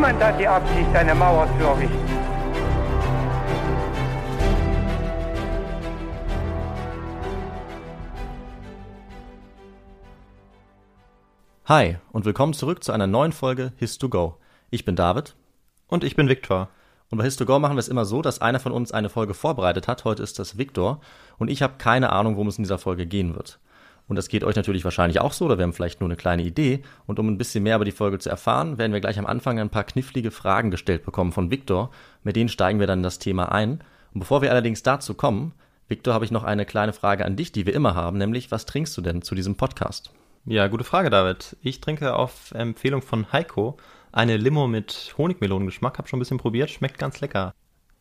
Niemand hat die Absicht, eine Mauer zu errichten. Hi und willkommen zurück zu einer neuen Folge His2Go. Ich bin David Und ich bin Viktor. Und bei His2Go machen wir es immer so, dass einer von uns eine Folge vorbereitet hat. Heute ist das Viktor. Und ich habe keine Ahnung, worum es in dieser Folge gehen wird. Und das geht euch natürlich wahrscheinlich auch so, oder wir haben vielleicht nur eine kleine Idee. Und um ein bisschen mehr über die Folge zu erfahren, werden wir gleich am Anfang ein paar knifflige Fragen gestellt bekommen von Viktor. Mit denen steigen wir dann in das Thema ein. Und bevor wir allerdings dazu kommen, Viktor, habe ich noch eine kleine Frage an dich, die wir immer haben, nämlich was trinkst du denn zu diesem Podcast? Ja, gute Frage, David. Ich trinke auf Empfehlung von Heiko eine Limo mit Honigmelonengeschmack. Hab schon ein bisschen probiert, schmeckt ganz lecker.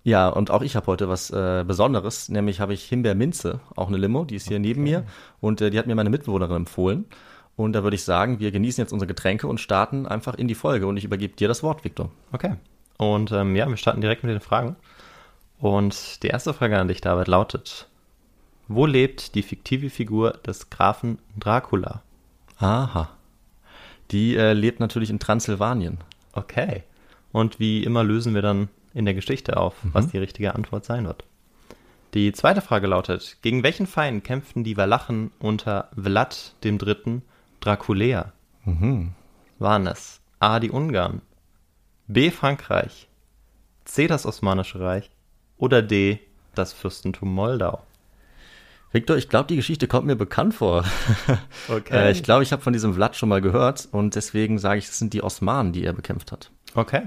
Ja, und auch ich habe heute was äh, Besonderes, nämlich habe ich Himbeerminze, auch eine Limo, die ist hier neben mir und äh, die hat mir meine Mitbewohnerin empfohlen. Und da würde ich sagen, wir genießen jetzt unsere Getränke und starten einfach in die Folge und ich übergebe dir das Wort, Viktor. Okay. Und ähm, ja, wir starten direkt mit den Fragen. Und die erste Frage an dich, David, lautet: Wo lebt die fiktive Figur des Grafen Dracula? Aha. Die äh, lebt natürlich in Transsilvanien. Okay. Und wie immer lösen wir dann in der Geschichte auf, was die richtige Antwort sein wird. Die zweite Frage lautet: Gegen welchen Feind kämpften die Walachen unter Vlad III. Draculea? Waren es A. die Ungarn, B. Frankreich, C. das Osmanische Reich oder D. das Fürstentum Moldau? Viktor, ich glaube, die Geschichte kommt mir bekannt vor. Okay. äh, ich glaube, ich habe von diesem Vlad schon mal gehört und deswegen sage ich, es sind die Osmanen, die er bekämpft hat. Okay.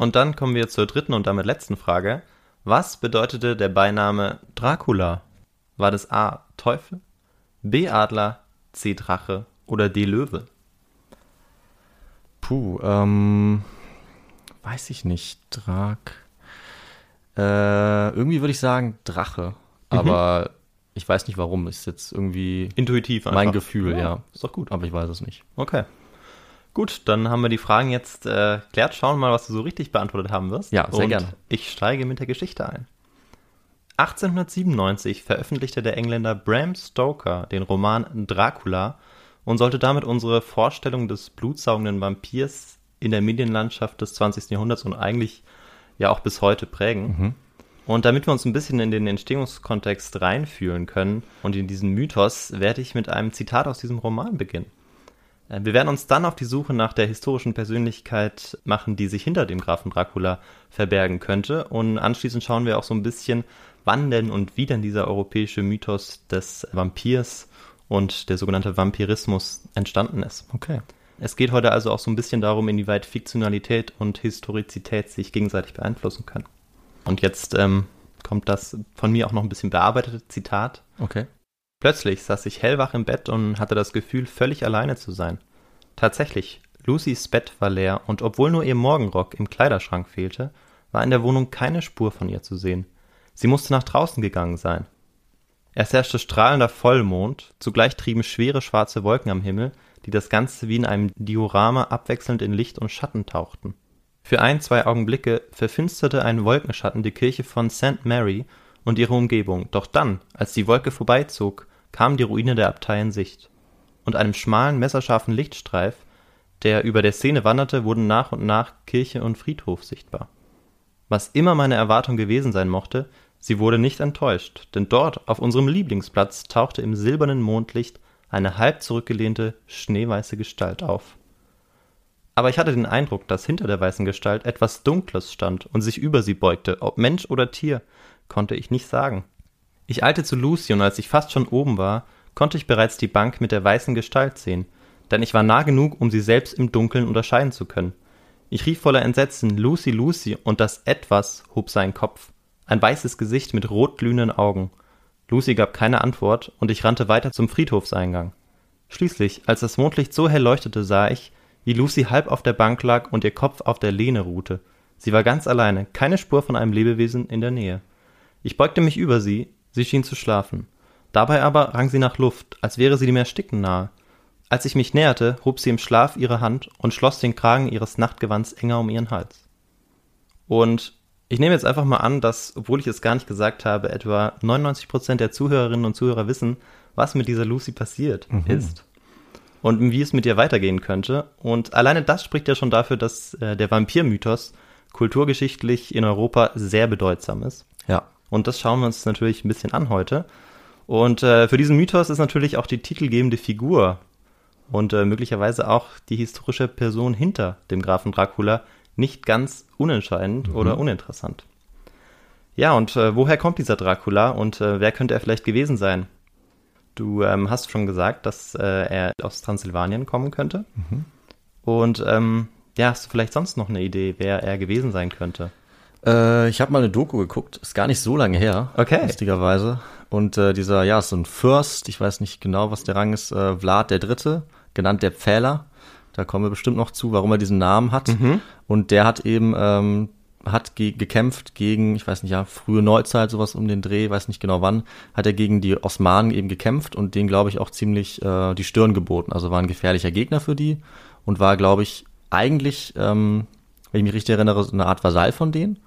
Und dann kommen wir zur dritten und damit letzten Frage. Was bedeutete der Beiname Dracula? War das A. Teufel, B. Adler, C. Drache oder D. Löwe? Puh, ähm, weiß ich nicht. Drak. Äh, irgendwie würde ich sagen Drache, aber ich weiß nicht warum. Ist jetzt irgendwie Intuitiv einfach. mein Gefühl, ja. Ist doch gut. Aber ich weiß es nicht. Okay. Gut, dann haben wir die Fragen jetzt äh, klärt. Schauen wir mal, was du so richtig beantwortet haben wirst. Ja, sehr Und gerne. Ich steige mit der Geschichte ein. 1897 veröffentlichte der Engländer Bram Stoker den Roman Dracula und sollte damit unsere Vorstellung des blutsaugenden Vampirs in der Medienlandschaft des 20. Jahrhunderts und eigentlich ja auch bis heute prägen. Und damit wir uns ein bisschen in den Entstehungskontext reinfühlen können und in diesen Mythos, werde ich mit einem Zitat aus diesem Roman beginnen. Äh, Wir werden uns dann auf die Suche nach der historischen Persönlichkeit machen, die sich hinter dem Grafen Dracula verbergen könnte. Und anschließend schauen wir auch so ein bisschen, wann denn und wie denn dieser europäische Mythos des Vampirs und der sogenannte Vampirismus entstanden ist. Okay. Es geht heute also auch so ein bisschen darum, inwieweit Fiktionalität und Historizität sich gegenseitig beeinflussen können. Und jetzt ähm, kommt das von mir auch noch ein bisschen bearbeitete Zitat. Okay. Plötzlich saß ich hellwach im Bett und hatte das Gefühl, völlig alleine zu sein. Tatsächlich, Lucys Bett war leer und obwohl nur ihr Morgenrock im Kleiderschrank fehlte, war in der Wohnung keine Spur von ihr zu sehen. Sie musste nach draußen gegangen sein. Es herrschte strahlender Vollmond, zugleich trieben schwere schwarze Wolken am Himmel, die das Ganze wie in einem Diorama abwechselnd in Licht und Schatten tauchten. Für ein, zwei Augenblicke verfinsterte ein Wolkenschatten die Kirche von St. Mary und ihre Umgebung, doch dann, als die Wolke vorbeizog, kam die Ruine der Abtei in Sicht. Und einem schmalen, messerscharfen Lichtstreif, der über der Szene wanderte, wurden nach und nach Kirche und Friedhof sichtbar. Was immer meine Erwartung gewesen sein mochte, sie wurde nicht enttäuscht, denn dort, auf unserem Lieblingsplatz, tauchte im silbernen Mondlicht eine halb zurückgelehnte, schneeweiße Gestalt auf. Aber ich hatte den Eindruck, dass hinter der weißen Gestalt etwas Dunkles stand und sich über sie beugte, ob Mensch oder Tier, konnte ich nicht sagen. Ich eilte zu Lucy und als ich fast schon oben war, konnte ich bereits die Bank mit der weißen Gestalt sehen, denn ich war nah genug, um sie selbst im Dunkeln unterscheiden zu können. Ich rief voller Entsetzen Lucy, Lucy, und das Etwas hob seinen Kopf. Ein weißes Gesicht mit rotglühenden Augen. Lucy gab keine Antwort, und ich rannte weiter zum Friedhofseingang. Schließlich, als das Mondlicht so hell leuchtete, sah ich, wie Lucy halb auf der Bank lag und ihr Kopf auf der Lehne ruhte. Sie war ganz alleine, keine Spur von einem Lebewesen in der Nähe. Ich beugte mich über sie, sie schien zu schlafen. Dabei aber rang sie nach Luft, als wäre sie dem Ersticken nahe. Als ich mich näherte, hob sie im Schlaf ihre Hand und schloss den Kragen ihres Nachtgewands enger um ihren Hals. Und ich nehme jetzt einfach mal an, dass, obwohl ich es gar nicht gesagt habe, etwa 99% der Zuhörerinnen und Zuhörer wissen, was mit dieser Lucy passiert ist. Und wie es mit ihr weitergehen könnte. Und alleine das spricht ja schon dafür, dass äh, der Vampirmythos kulturgeschichtlich in Europa sehr bedeutsam ist. Und das schauen wir uns natürlich ein bisschen an heute. Und äh, für diesen Mythos ist natürlich auch die titelgebende Figur und äh, möglicherweise auch die historische Person hinter dem Grafen Dracula nicht ganz unentscheidend oder uninteressant. Ja, und äh, woher kommt dieser Dracula und äh, wer könnte er vielleicht gewesen sein? Du ähm, hast schon gesagt, dass äh, er aus Transsilvanien kommen könnte. Und ähm, ja, hast du vielleicht sonst noch eine Idee, wer er gewesen sein könnte? Äh, ich habe mal eine Doku geguckt, ist gar nicht so lange her, Okay. lustigerweise. Und äh, dieser, ja, ist so ein Fürst, ich weiß nicht genau, was der Rang ist, äh, Vlad der Dritte, genannt der Pfähler. Da kommen wir bestimmt noch zu, warum er diesen Namen hat. Und der hat eben ähm, hat ge gekämpft gegen, ich weiß nicht, ja, frühe Neuzeit, sowas um den Dreh, weiß nicht genau wann, hat er gegen die Osmanen eben gekämpft und denen, glaube ich, auch ziemlich äh, die Stirn geboten. Also war ein gefährlicher Gegner für die und war, glaube ich, eigentlich, ähm, wenn ich mich richtig erinnere, so eine Art Vasall von denen.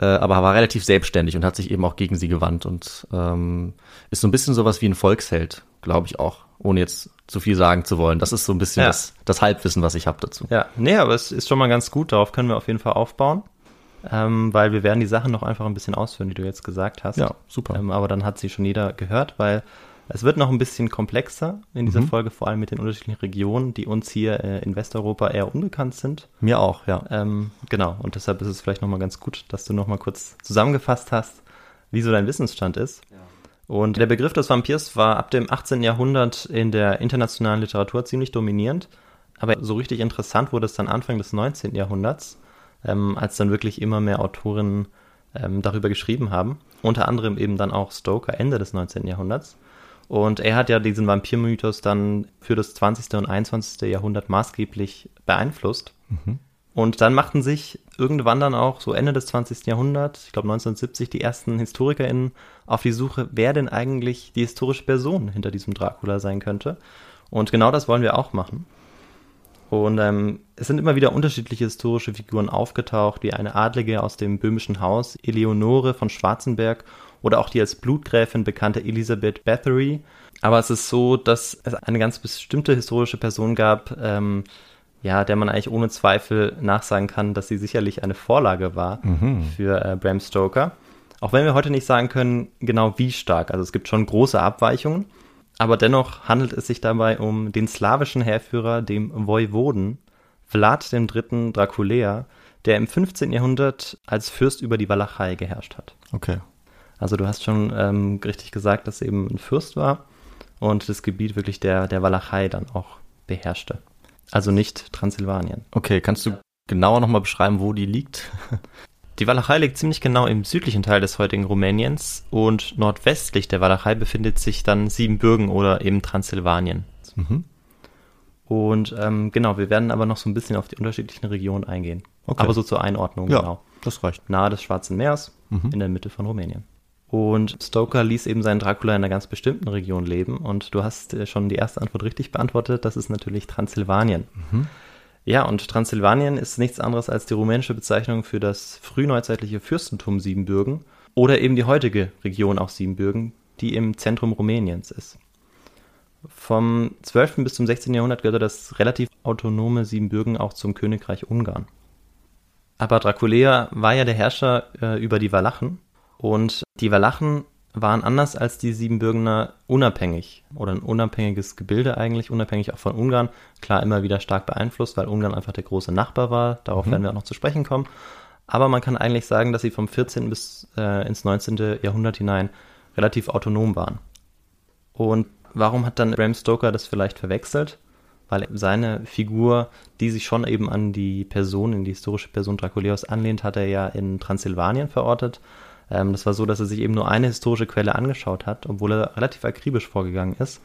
Äh, aber war relativ selbstständig und hat sich eben auch gegen sie gewandt und ähm, ist so ein bisschen sowas wie ein Volksheld, glaube ich auch, ohne jetzt zu viel sagen zu wollen. Das ist so ein bisschen Ja. das, das Halbwissen, was ich habe dazu. Ja, nee, aber es ist schon mal ganz gut, darauf können wir auf jeden Fall aufbauen, ähm, weil wir werden die Sachen noch einfach ein bisschen ausführen, die du jetzt gesagt hast. Ja, super. Ähm, aber dann hat sie schon jeder gehört, weil es wird noch ein bisschen komplexer in dieser Mhm. Folge, vor allem mit den unterschiedlichen Regionen, die uns hier äh, in Westeuropa eher unbekannt sind. Mir auch, ja. Ähm, genau, und deshalb ist es vielleicht nochmal ganz gut, dass du nochmal kurz zusammengefasst hast, wie so dein Wissensstand ist. Und der Begriff des Vampirs war ab dem 18. Jahrhundert in der internationalen Literatur ziemlich dominierend, aber so richtig interessant wurde es dann Anfang des 19. Jahrhunderts, ähm, als dann wirklich immer mehr Autorinnen ähm, darüber geschrieben haben. Unter anderem eben dann auch Stoker Ende des 19. Jahrhunderts. Und er hat ja diesen Vampirmythos dann für das 20. und 21. Jahrhundert maßgeblich beeinflusst. Und dann machten sich irgendwann dann auch so Ende des 20. Jahrhunderts, ich glaube 1970, die ersten HistorikerInnen auf die Suche, wer denn eigentlich die historische Person hinter diesem Dracula sein könnte. Und genau das wollen wir auch machen. Und ähm, es sind immer wieder unterschiedliche historische Figuren aufgetaucht, wie eine Adlige aus dem böhmischen Haus, Eleonore von Schwarzenberg, oder auch die als Blutgräfin bekannte Elisabeth Bathory. Aber es ist so, dass es eine ganz bestimmte historische Person gab, ähm, ja, der man eigentlich ohne Zweifel nachsagen kann, dass sie sicherlich eine Vorlage war für äh, Bram Stoker. Auch wenn wir heute nicht sagen können, genau wie stark. Also es gibt schon große Abweichungen. Aber dennoch handelt es sich dabei um den slawischen Heerführer, dem Voivoden, Vlad III. Draculea, der im 15. Jahrhundert als Fürst über die Walachei geherrscht hat. Okay. Also du hast schon ähm, richtig gesagt, dass eben ein Fürst war und das Gebiet wirklich der, der Walachei dann auch beherrschte. Also nicht Transsilvanien. Okay, kannst du genauer nochmal beschreiben, wo die liegt? Die Walachei liegt ziemlich genau im südlichen Teil des heutigen Rumäniens und nordwestlich der Walachei befindet sich dann Siebenbürgen oder eben Transsilvanien. Mhm. Und ähm, genau, wir werden aber noch so ein bisschen auf die unterschiedlichen Regionen eingehen. Okay. Aber so zur Einordnung, Ja, genau. das reicht. Nahe des Schwarzen Meers, in der Mitte von Rumänien. Und Stoker ließ eben seinen Dracula in einer ganz bestimmten Region leben. Und du hast äh, schon die erste Antwort richtig beantwortet. Das ist natürlich Transsilvanien. Ja, und Transsilvanien ist nichts anderes als die rumänische Bezeichnung für das frühneuzeitliche Fürstentum Siebenbürgen oder eben die heutige Region auch Siebenbürgen, die im Zentrum Rumäniens ist. Vom 12. bis zum 16. Jahrhundert gehörte das relativ autonome Siebenbürgen auch zum Königreich Ungarn. Aber Draculea war ja der Herrscher äh, über die Walachen und die Walachen waren anders als die Siebenbürgener unabhängig oder ein unabhängiges Gebilde eigentlich, unabhängig auch von Ungarn. Klar, immer wieder stark beeinflusst, weil Ungarn einfach der große Nachbar war. Darauf werden wir auch noch zu sprechen kommen. Aber man kann eigentlich sagen, dass sie vom 14. bis äh, ins 19. Jahrhundert hinein relativ autonom waren. Und warum hat dann Bram Stoker das vielleicht verwechselt? Weil seine Figur, die sich schon eben an die Person, in die historische Person Draculeus anlehnt, hat er ja in Transsilvanien verortet. Ähm, das war so, dass er sich eben nur eine historische Quelle angeschaut hat, obwohl er relativ akribisch vorgegangen ist.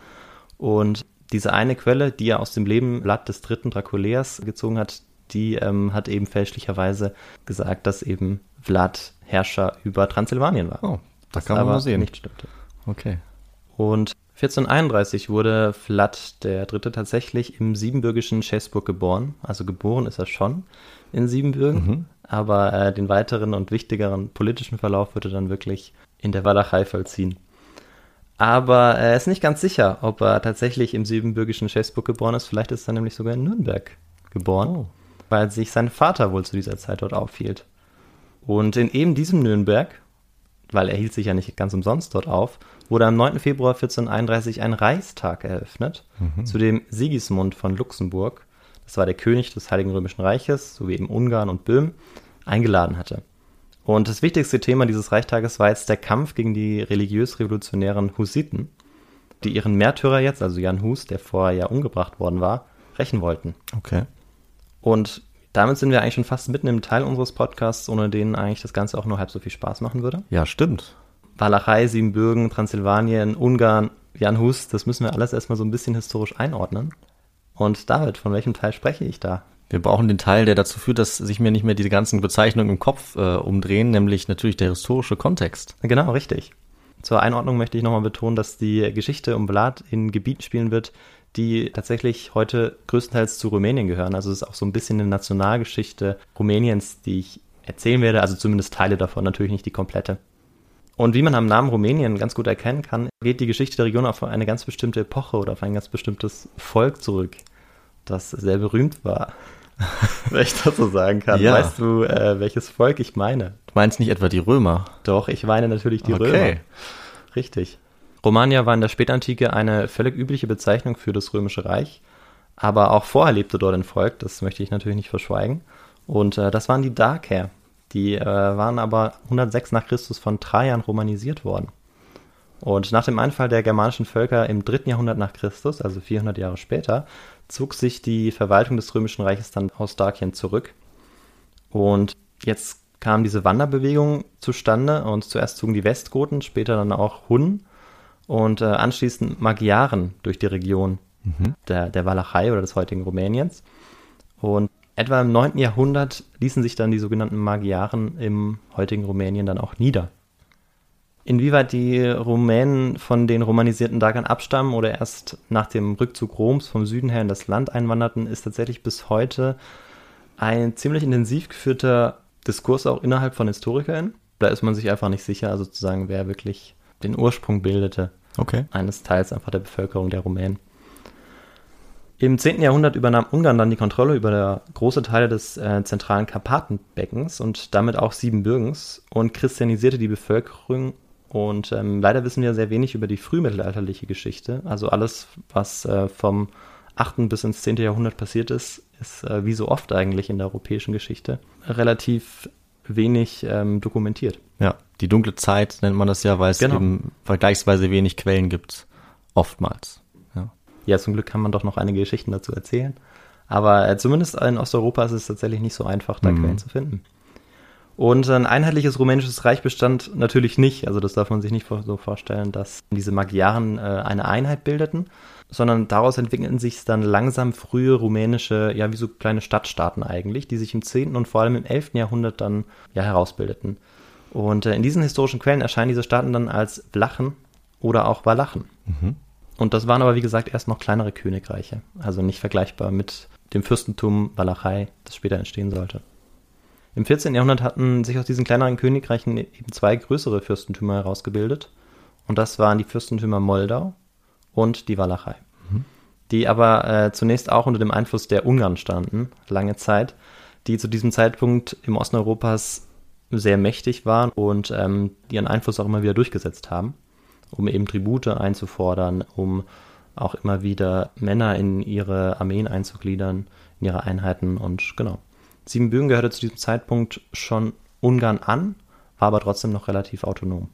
Und diese eine Quelle, die er aus dem Leben Vlad des dritten Draculeas gezogen hat, die ähm, hat eben fälschlicherweise gesagt, dass eben Vlad Herrscher über Transsilvanien war. Oh, das kann man mal sehen. nicht stimmte. Okay. Und 1431 wurde Vlad der Dritte tatsächlich im Siebenbürgischen Schäßburg geboren. Also geboren ist er schon in Siebenbürgen, aber äh, den weiteren und wichtigeren politischen Verlauf wird er dann wirklich in der Walachei vollziehen. Aber er ist nicht ganz sicher, ob er tatsächlich im Siebenbürgischen Schäßburg geboren ist. Vielleicht ist er nämlich sogar in Nürnberg geboren, Oh. weil sich sein Vater wohl zu dieser Zeit dort aufhielt. Und in eben diesem Nürnberg, weil er hielt sich ja nicht ganz umsonst dort auf, wurde am 9. Februar 1431 ein Reichstag eröffnet, zu dem Sigismund von Luxemburg, das war der König des Heiligen Römischen Reiches, sowie eben Ungarn und Böhmen, eingeladen hatte. Und das wichtigste Thema dieses Reichstages war jetzt der Kampf gegen die religiös-revolutionären Hussiten, die ihren Märtyrer jetzt, also Jan Hus, der vorher ja umgebracht worden war, rächen wollten. Okay. Und damit sind wir eigentlich schon fast mitten im Teil unseres Podcasts, ohne den eigentlich das Ganze auch nur halb so viel Spaß machen würde. Ja, stimmt. Walachei, Siebenbürgen, Transsilvanien, Ungarn, Jan Hus, das müssen wir alles erstmal so ein bisschen historisch einordnen. Und David, von welchem Teil spreche ich da? Wir brauchen den Teil, der dazu führt, dass sich mir nicht mehr diese ganzen Bezeichnungen im Kopf äh, umdrehen, nämlich natürlich der historische Kontext. Genau, richtig. Zur Einordnung möchte ich nochmal betonen, dass die Geschichte um Vlad in Gebieten spielen wird, die tatsächlich heute größtenteils zu Rumänien gehören. Also es ist auch so ein bisschen eine Nationalgeschichte Rumäniens, die ich erzählen werde, also zumindest Teile davon, natürlich nicht die komplette. Und wie man am Namen Rumänien ganz gut erkennen kann, geht die Geschichte der Region auf eine ganz bestimmte Epoche oder auf ein ganz bestimmtes Volk zurück, das sehr berühmt war. Wenn ich das so sagen kann. Ja. Weißt du, äh, welches Volk ich meine? Du meinst nicht etwa die Römer? Doch, ich meine natürlich die Okay. Römer. Richtig. Romania war in der Spätantike eine völlig übliche Bezeichnung für das Römische Reich, aber auch vorher lebte dort ein Volk, das möchte ich natürlich nicht verschweigen. Und äh, das waren die Daker. Die äh, waren aber 106 nach Christus von Trajan romanisiert worden. Und nach dem Einfall der germanischen Völker im dritten Jahrhundert nach Christus, also 400 Jahre später, zog sich die Verwaltung des Römischen Reiches dann aus Dakien zurück. Und jetzt kam diese Wanderbewegung zustande und zuerst zogen die Westgoten, später dann auch Hunnen und äh, anschließend Magyaren durch die Region der, der Walachei oder des heutigen Rumäniens. Und etwa im 9. Jahrhundert ließen sich dann die sogenannten Magyaren im heutigen Rumänien dann auch nieder. Inwieweit die Rumänen von den romanisierten Dagern abstammen oder erst nach dem Rückzug Roms vom Süden her in das Land einwanderten, ist tatsächlich bis heute ein ziemlich intensiv geführter Diskurs auch innerhalb von HistorikerInnen. Da ist man sich einfach nicht sicher, also zu sagen, wer wirklich den Ursprung bildete Okay. eines Teils einfach der Bevölkerung der Rumänen. Im 10. Jahrhundert übernahm Ungarn dann die Kontrolle über große Teile des äh, zentralen Karpatenbeckens und damit auch Siebenbürgens und christianisierte die Bevölkerung. Und ähm, leider wissen wir sehr wenig über die frühmittelalterliche Geschichte. Also alles, was äh, vom 8. bis ins 10. Jahrhundert passiert ist, ist äh, wie so oft eigentlich in der europäischen Geschichte relativ wenig ähm, dokumentiert. Ja, die dunkle Zeit nennt man das ja, weil es Genau. eben vergleichsweise wenig Quellen gibt. Oftmals. Ja. Ja, zum Glück kann man doch noch einige Geschichten dazu erzählen. Aber äh, zumindest in Osteuropa ist es tatsächlich nicht so einfach, da Mhm. Quellen zu finden. Und ein einheitliches rumänisches Reich bestand natürlich nicht. Also das darf man sich nicht so vorstellen, dass diese Magyaren äh, eine Einheit bildeten, sondern daraus entwickelten sich dann langsam frühe rumänische, ja wie so kleine Stadtstaaten eigentlich, die sich im 10. und vor allem im 11. Jahrhundert dann ja herausbildeten. Und äh, in diesen historischen Quellen erscheinen diese Staaten dann als Vlachen oder auch Walachen. Und das waren aber, wie gesagt, erst noch kleinere Königreiche. Also nicht vergleichbar mit dem Fürstentum Walachei, das später entstehen sollte. Im 14. Jahrhundert hatten sich aus diesen kleineren Königreichen eben zwei größere Fürstentümer herausgebildet. Und das waren die Fürstentümer Moldau und die Walachei. Die aber äh, zunächst auch unter dem Einfluss der Ungarn standen, lange Zeit, die zu diesem Zeitpunkt im Osten Europas sehr mächtig waren und ähm, ihren Einfluss auch immer wieder durchgesetzt haben um eben Tribute einzufordern, um auch immer wieder Männer in ihre Armeen einzugliedern, in ihre Einheiten und genau. Siebenbürgen gehörte zu diesem Zeitpunkt schon Ungarn an, war aber trotzdem noch relativ autonom.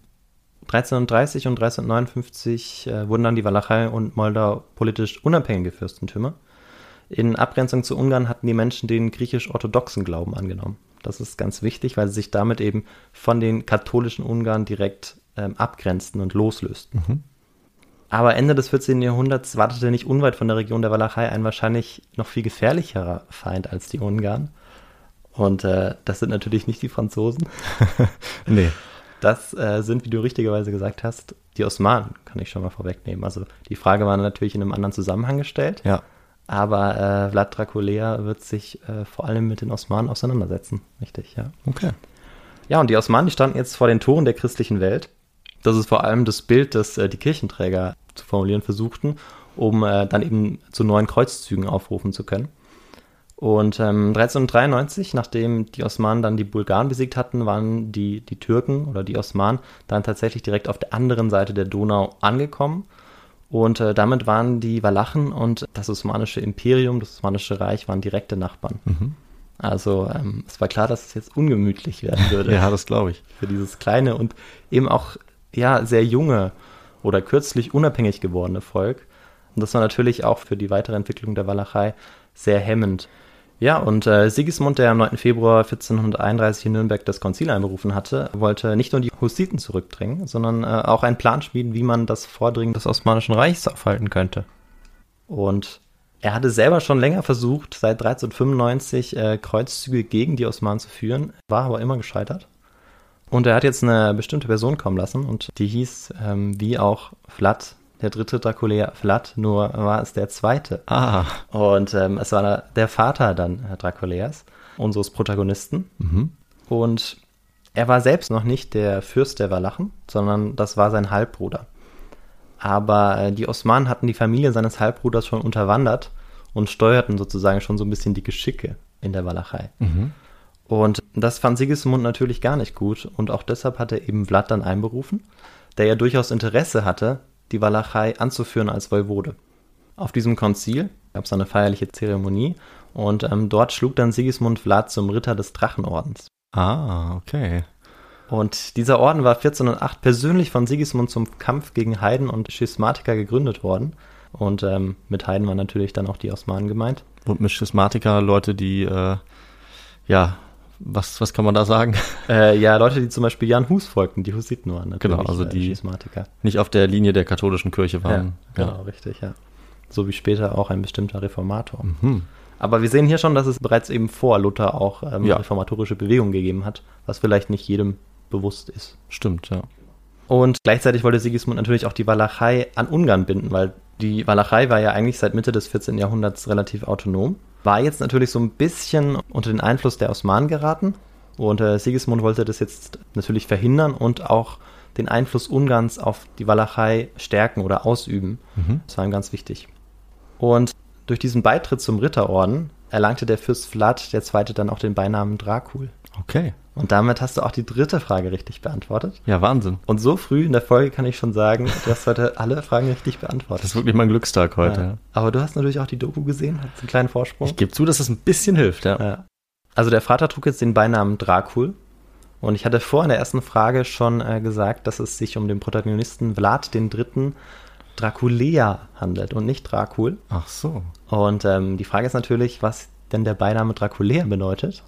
1330 und 1359 äh, wurden dann die Walachei und Moldau politisch unabhängige Fürstentümer. In Abgrenzung zu Ungarn hatten die Menschen den griechisch-orthodoxen Glauben angenommen. Das ist ganz wichtig, weil sie sich damit eben von den katholischen Ungarn direkt ähm, abgrenzten und loslösten. Aber Ende des 14. Jahrhunderts wartete nicht unweit von der Region der Walachei ein wahrscheinlich noch viel gefährlicherer Feind als die Ungarn. Und äh, das sind natürlich nicht die Franzosen. Nee. Das äh, sind, wie du richtigerweise gesagt hast, die Osmanen, kann ich schon mal vorwegnehmen. Also die Frage war natürlich in einem anderen Zusammenhang gestellt. Ja. Aber äh, Vlad Dracula wird sich äh, vor allem mit den Osmanen auseinandersetzen. Richtig, ja. Okay. Ja, und die Osmanen, die standen jetzt vor den Toren der christlichen Welt. Das ist vor allem das Bild, das äh, die Kirchenträger zu formulieren versuchten, um äh, dann eben zu neuen Kreuzzügen aufrufen zu können. Und ähm, 1393, nachdem die Osmanen dann die Bulgaren besiegt hatten, waren die, die Türken oder die Osmanen dann tatsächlich direkt auf der anderen Seite der Donau angekommen. Und äh, damit waren die Walachen und das Osmanische Imperium, das Osmanische Reich, waren direkte Nachbarn. Also ähm, es war klar, dass es jetzt ungemütlich werden würde Ja, das glaube ich. für dieses kleine und eben auch ja sehr junge oder kürzlich unabhängig gewordene Volk. Und das war natürlich auch für die weitere Entwicklung der Walachei sehr hemmend. Ja, und äh, Sigismund, der am 9. Februar 1431 in Nürnberg das Konzil einberufen hatte, wollte nicht nur die Hussiten zurückdrängen, sondern äh, auch einen Plan schmieden, wie man das Vordringen des Osmanischen Reichs aufhalten könnte. Und er hatte selber schon länger versucht, seit 1395 äh, Kreuzzüge gegen die Osmanen zu führen, war aber immer gescheitert. Und er hat jetzt eine bestimmte Person kommen lassen und die hieß, ähm, wie auch Vlad, der dritte Dracula Vlad, nur war es der zweite. Ah. Und ähm, es war der Vater dann Draculeas, unseres Protagonisten. Und er war selbst noch nicht der Fürst der Walachen, sondern das war sein Halbbruder. Aber äh, die Osmanen hatten die Familie seines Halbbruders schon unterwandert und steuerten sozusagen schon so ein bisschen die Geschicke in der Walachei. Und das fand Sigismund natürlich gar nicht gut und auch deshalb hat er eben Vlad dann einberufen, der ja durchaus Interesse hatte, die Walachei anzuführen als Voivode. Auf diesem Konzil gab es eine feierliche Zeremonie und ähm, dort schlug dann Sigismund Vlad zum Ritter des Drachenordens. Ah, okay. Und dieser Orden war 1408 persönlich von Sigismund zum Kampf gegen Heiden und Schismatiker gegründet worden. Und ähm, mit Heiden waren natürlich dann auch die Osmanen gemeint. Und mit Schismatiker Leute, die, äh, ja, was, was kann man da sagen? Äh, ja, Leute, die zum Beispiel Jan Hus folgten, die Hussiten waren natürlich Genau, also äh, die- Schismatiker. Nicht auf der Linie der katholischen Kirche Ja, waren. genau, richtig, ja. So wie später auch ein bestimmter Reformator. Hm. Aber wir sehen hier schon, dass es bereits eben vor Luther auch ähm, Ja. reformatorische Bewegungen gegeben hat, was vielleicht nicht jedem bewusst ist. Stimmt, ja. Und gleichzeitig wollte Sigismund natürlich auch die Walachei an Ungarn binden, weil die Walachei war ja eigentlich seit Mitte des 14. Jahrhunderts relativ autonom, war jetzt natürlich so ein bisschen unter den Einfluss der Osmanen geraten und äh, Sigismund wollte das jetzt natürlich verhindern und auch den Einfluss Ungarns auf die Walachei stärken oder ausüben. Das war ihm ganz wichtig. Und durch diesen Beitritt zum Ritterorden erlangte der Fürst Vlad II. dann auch den Beinamen Dracul. Okay. Und damit hast du auch die dritte Frage richtig beantwortet. Ja, Wahnsinn. Und so früh in der Folge kann ich schon sagen, du hast heute alle Fragen richtig beantwortet. Das ist wirklich mein Glückstag heute. ja. Aber du hast natürlich auch die Doku gesehen, hat einen kleinen Vorsprung. Ich gebe zu, dass das ein bisschen hilft, ja. Ja. Also der Vater trug jetzt den Beinamen Dracul. Und ich hatte vor in der ersten Frage schon äh, gesagt, dass es sich um den Protagonisten Vlad III. Draculea handelt und nicht Dracul. Ach so. Und ähm, die Frage ist natürlich, was denn der Beiname Draculea bedeutet.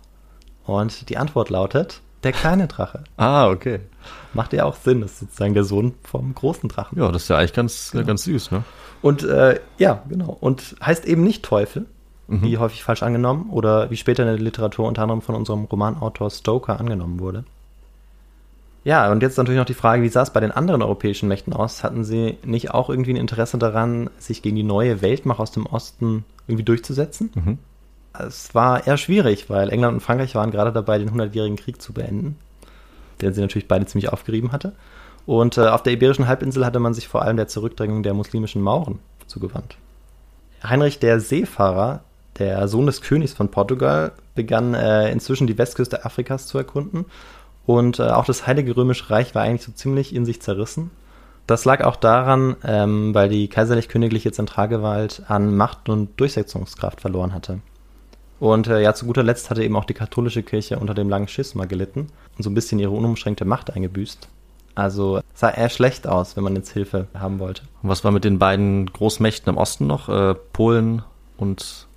Und die Antwort lautet, der kleine Drache. Ah, okay. Macht ja auch Sinn, das ist sozusagen der Sohn vom großen Drachen. Ja, das ist ja eigentlich ganz, Genau. ganz süß, ne? Und äh, ja, genau. Und heißt eben nicht Teufel, wie häufig falsch angenommen oder wie später in der Literatur unter anderem von unserem Romanautor Stoker angenommen wurde. Ja, und jetzt natürlich noch die Frage, wie sah es bei den anderen europäischen Mächten aus? Hatten sie nicht auch irgendwie ein Interesse daran, sich gegen die neue Weltmacht aus dem Osten irgendwie durchzusetzen? Mhm. Es war eher schwierig, weil England und Frankreich waren gerade dabei, den Hundertjährigen Krieg zu beenden, der sie natürlich beide ziemlich aufgerieben hatte. Und äh, auf der Iberischen Halbinsel hatte man sich vor allem der Zurückdrängung der muslimischen Mauren zugewandt. Heinrich der Seefahrer, der Sohn des Königs von Portugal, begann äh, inzwischen die Westküste Afrikas zu erkunden. Und äh, auch das Heilige Römische Reich war eigentlich so ziemlich in sich zerrissen. Das lag auch daran, ähm, weil die kaiserlich-königliche Zentralgewalt an Macht und Durchsetzungskraft verloren hatte. Und äh, ja, zu guter Letzt hatte eben auch die katholische Kirche unter dem langen Schisma gelitten und so ein bisschen ihre unumschränkte Macht eingebüßt. Also sah eher schlecht aus, wenn man jetzt Hilfe haben wollte. Und was war mit den beiden Großmächten im Osten noch? Äh, Polen und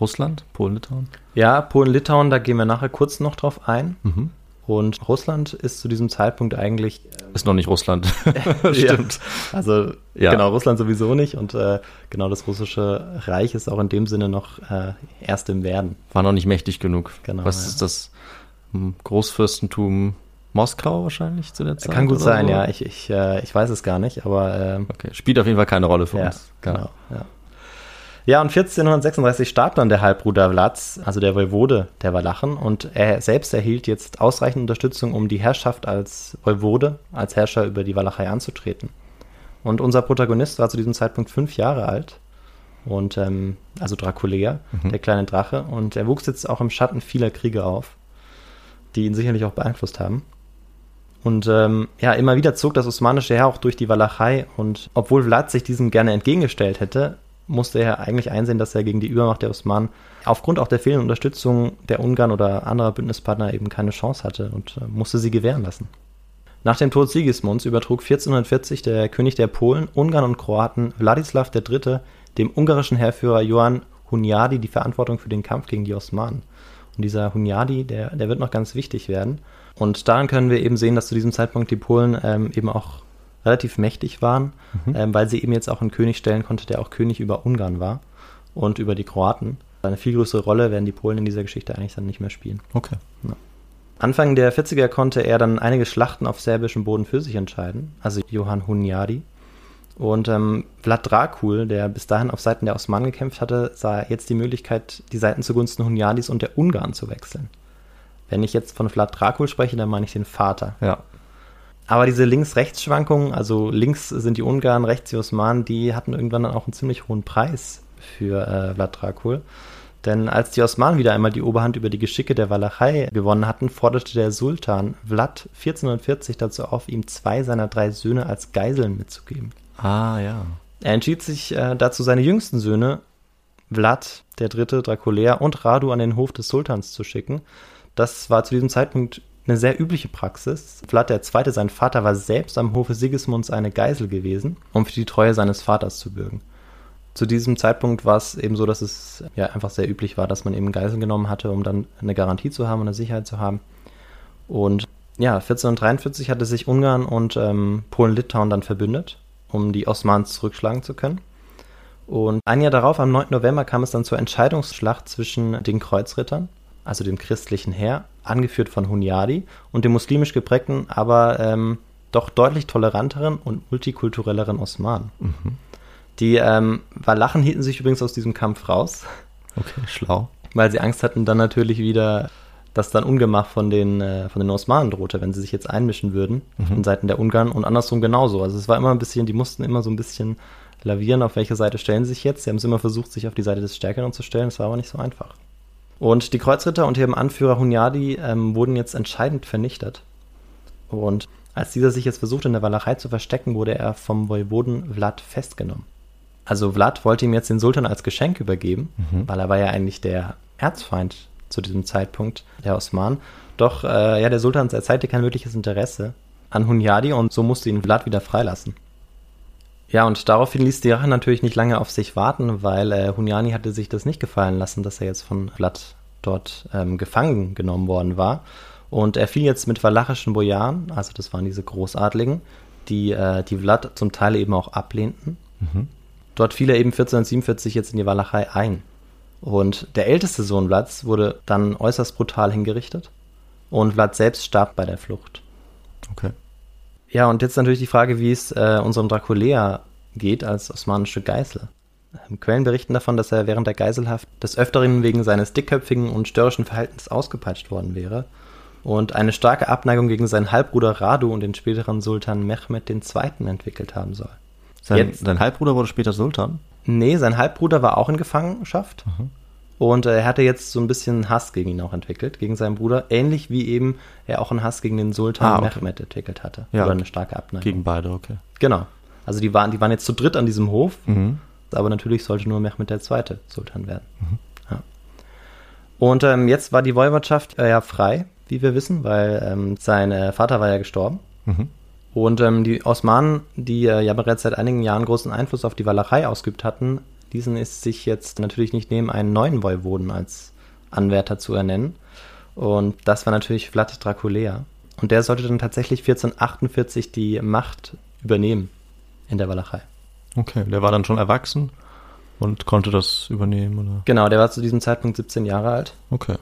Russland? Polen, Litauen? Ja, Polen-Litauen, da gehen wir nachher kurz noch drauf ein. Mhm. Und Russland ist zu diesem Zeitpunkt eigentlich Ist noch nicht Russland. Stimmt. Also Ja. genau, Russland sowieso nicht und äh, genau das russische Reich ist auch in dem Sinne noch äh, erst im Werden. War noch nicht mächtig genug. Genau, Was ja. ist das? Hm, Großfürstentum Moskau wahrscheinlich zu der Zeit? Kann gut sein, so? ja. Ich, ich, äh, ich weiß es gar nicht, aber ähm, Okay, spielt auf jeden Fall keine Rolle für ja, uns. genau. Ja. Ja, und 1436 starb dann der Halbbruder Vlads, also der Woivode der Walachen, und er selbst erhielt jetzt ausreichend Unterstützung, um die Herrschaft als Woivode, als Herrscher über die Walachei anzutreten. Und unser Protagonist war zu diesem Zeitpunkt fünf Jahre alt. Und ähm, also Draculea, der kleine Drache. Und er wuchs jetzt auch im Schatten vieler Kriege auf, die ihn sicherlich auch beeinflusst haben. Und ähm, ja, immer wieder zog das osmanische Heer auch durch die Walachei. Und obwohl Vlad sich diesem gerne entgegengestellt hätte, musste er eigentlich einsehen, dass er gegen die Übermacht der Osmanen aufgrund auch der fehlenden Unterstützung der Ungarn oder anderer Bündnispartner eben keine Chance hatte und äh, musste sie gewähren lassen. Nach dem Tod Sigismunds übertrug 1440 der König der Polen, Ungarn und Kroaten Wladislaw III. dem ungarischen Heerführer Johann Hunyadi die Verantwortung für den Kampf gegen die Osmanen. Und dieser Hunyadi, der, der wird noch ganz wichtig werden. Und daran können wir eben sehen, dass zu diesem Zeitpunkt die Polen ähm, eben auch relativ mächtig waren, ähm, weil sie eben jetzt auch einen König stellen konnte, der auch König über Ungarn war und über die Kroaten. Eine viel größere Rolle werden die Polen in dieser Geschichte eigentlich dann nicht mehr spielen. Okay. Anfang der 40er konnte er dann einige Schlachten auf serbischem Boden für sich entscheiden, also Johann Hunyadi. Und ähm, Vlad Dracul, der bis dahin auf Seiten der Osmanen gekämpft hatte, sah jetzt die Möglichkeit, die Seiten zugunsten Hunyadis und der Ungarn zu wechseln. Wenn ich jetzt von Vlad Dracul spreche, dann meine ich den Vater. Ja. Aber diese Links-Rechts-Schwankungen, also links sind die Ungarn, rechts die Osmanen, die hatten irgendwann dann auch einen ziemlich hohen Preis für äh, Vlad Dracul. Denn als die Osmanen wieder einmal die Oberhand über die Geschicke der Walachei gewonnen hatten, forderte der Sultan Vlad 1440 dazu auf, ihm zwei seiner drei Söhne als Geiseln mitzugeben. Ah, ja. Er entschied sich äh, dazu, seine jüngsten Söhne, Vlad der Dritte, Draculea und Radu an den Hof des Sultans zu schicken. Das war zu diesem Zeitpunkt eine sehr übliche Praxis. Vlad Zweite, sein Vater, war selbst am Hofe Sigismunds eine Geisel gewesen, um für die Treue seines Vaters zu bürgen. Zu diesem Zeitpunkt war es eben so, dass es ja einfach sehr üblich war, dass man eben Geiseln genommen hatte, um dann eine Garantie zu haben und eine Sicherheit zu haben. Und ja, 1443 hatte sich Ungarn und ähm, Polen-Litauen dann verbündet, um die Osmanen zurückschlagen zu können. Und ein Jahr darauf, am 9. November, kam es dann zur Entscheidungsschlacht zwischen den Kreuzrittern, also dem christlichen Heer, angeführt von Hunyadi, und dem muslimisch geprägten, aber ähm, doch deutlich toleranteren und multikulturelleren Osmanen. Die ähm, Walachen hielten sich übrigens aus diesem Kampf raus, Okay, schlau. weil sie Angst hatten, dann natürlich wieder, dass dann Ungemach von den, äh, von den Osmanen drohte, wenn sie sich jetzt einmischen würden, von Seiten der Ungarn und andersrum genauso. Also es war immer ein bisschen, die mussten immer so ein bisschen lavieren, auf welche Seite stellen sie sich jetzt. Sie haben es immer versucht, sich auf die Seite des Stärkeren zu stellen, es war aber nicht so einfach. Und die Kreuzritter und ihrem Anführer Hunyadi ähm, wurden jetzt entscheidend vernichtet. Und als dieser sich jetzt versuchte, in der Walachei zu verstecken, wurde er vom Voivoden Vlad festgenommen. Also Vlad wollte ihm jetzt den Sultan als Geschenk übergeben, weil er war ja eigentlich der Erzfeind zu diesem Zeitpunkt der Osmanen. Doch äh, ja, der Sultan zeigte kein wirkliches Interesse an Hunyadi und so musste ihn Vlad wieder freilassen. Ja, und daraufhin ließ die Rache natürlich nicht lange auf sich warten, weil äh, Hunyadi hatte sich das nicht gefallen lassen, dass er jetzt von Vlad dort ähm, gefangen genommen worden war. Und er fiel jetzt mit walachischen Bojaren, also das waren diese Großadligen, die, äh, die Vlad zum Teil eben auch ablehnten. Dort fiel er eben 1447 jetzt in die Walachei ein. Und der älteste Sohn Vlads wurde dann äußerst brutal hingerichtet. Und Vlad selbst starb bei der Flucht. Okay. Ja, und jetzt natürlich die Frage, wie es äh, unserem Draculea geht als osmanische Geißel. Ähm, Quellen berichten davon, dass er während der Geiselhaft des Öfteren wegen seines dickköpfigen und störrischen Verhaltens ausgepeitscht worden wäre und eine starke Abneigung gegen seinen Halbbruder Radu und den späteren Sultan Mehmed II. entwickelt haben soll. Sein, Jetzt- sein Halbbruder wurde später Sultan. Nee, sein Halbbruder war auch in Gefangenschaft. Mhm. Und äh, er hatte jetzt so ein bisschen Hass gegen ihn auch entwickelt, gegen seinen Bruder, ähnlich wie eben er auch einen Hass gegen den Sultan Ah, okay. Mehmed entwickelt hatte. Ja, Oder eine starke Abneigung. Gegen beide, okay. Genau. Also die waren, die waren jetzt zu dritt an diesem Hof, Mhm. aber natürlich sollte nur Mehmed der Zweite Sultan werden. Ja. Und ähm, jetzt war die Woiwodschaft äh, ja frei, wie wir wissen, weil ähm, sein äh, Vater war ja gestorben. Mhm. Und ähm, die Osmanen, die äh, ja bereits seit einigen Jahren großen Einfluss auf die Walachei ausgeübt hatten, diesen ist sich jetzt natürlich nicht nehmen, einen neuen Woiwoden als Anwärter zu ernennen. Und das war natürlich Vlad Dracula. Und der sollte dann tatsächlich 1448 die Macht übernehmen in der Walachei. Okay, der war dann schon erwachsen und konnte das übernehmen, oder? Genau, der war zu diesem Zeitpunkt 17 Jahre alt, Okay.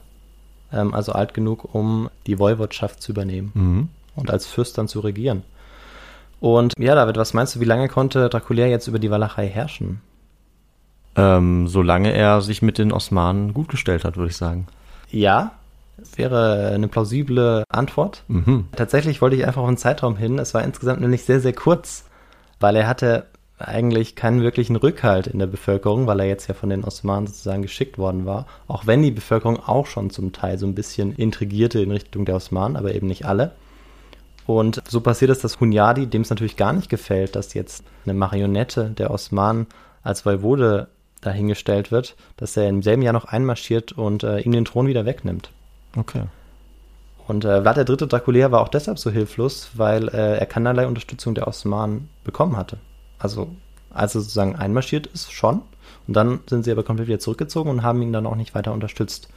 ähm, also alt genug, um die Woiwodschaft zu übernehmen Mhm. und als Fürst dann zu regieren. Und ja, David, was meinst du, wie lange konnte Dracula jetzt über die Walachei herrschen? Ähm, solange er sich mit den Osmanen gut gestellt hat, würde ich sagen. Ja, wäre eine plausible Antwort. Mhm. Tatsächlich wollte ich einfach auf einen Zeitraum hin. Es war insgesamt nämlich sehr, sehr kurz, weil er hatte eigentlich keinen wirklichen Rückhalt in der Bevölkerung, weil er jetzt ja von den Osmanen sozusagen geschickt worden war. Auch wenn die Bevölkerung auch schon zum Teil so ein bisschen intrigierte in Richtung der Osmanen, aber eben nicht alle. Und so passiert es, dass Hunyadi, dem es natürlich gar nicht gefällt, dass jetzt eine Marionette der Osmanen als Voivode dahingestellt wird, dass er im selben Jahr noch einmarschiert und äh, ihm den Thron wieder wegnimmt. Okay. Und äh, Vlad III. Dracula war auch deshalb so hilflos, weil äh, er keinerlei Unterstützung der Osmanen bekommen hatte. Also als er sozusagen einmarschiert ist, schon. Und dann sind sie aber komplett wieder zurückgezogen und haben ihn dann auch nicht weiter unterstützt.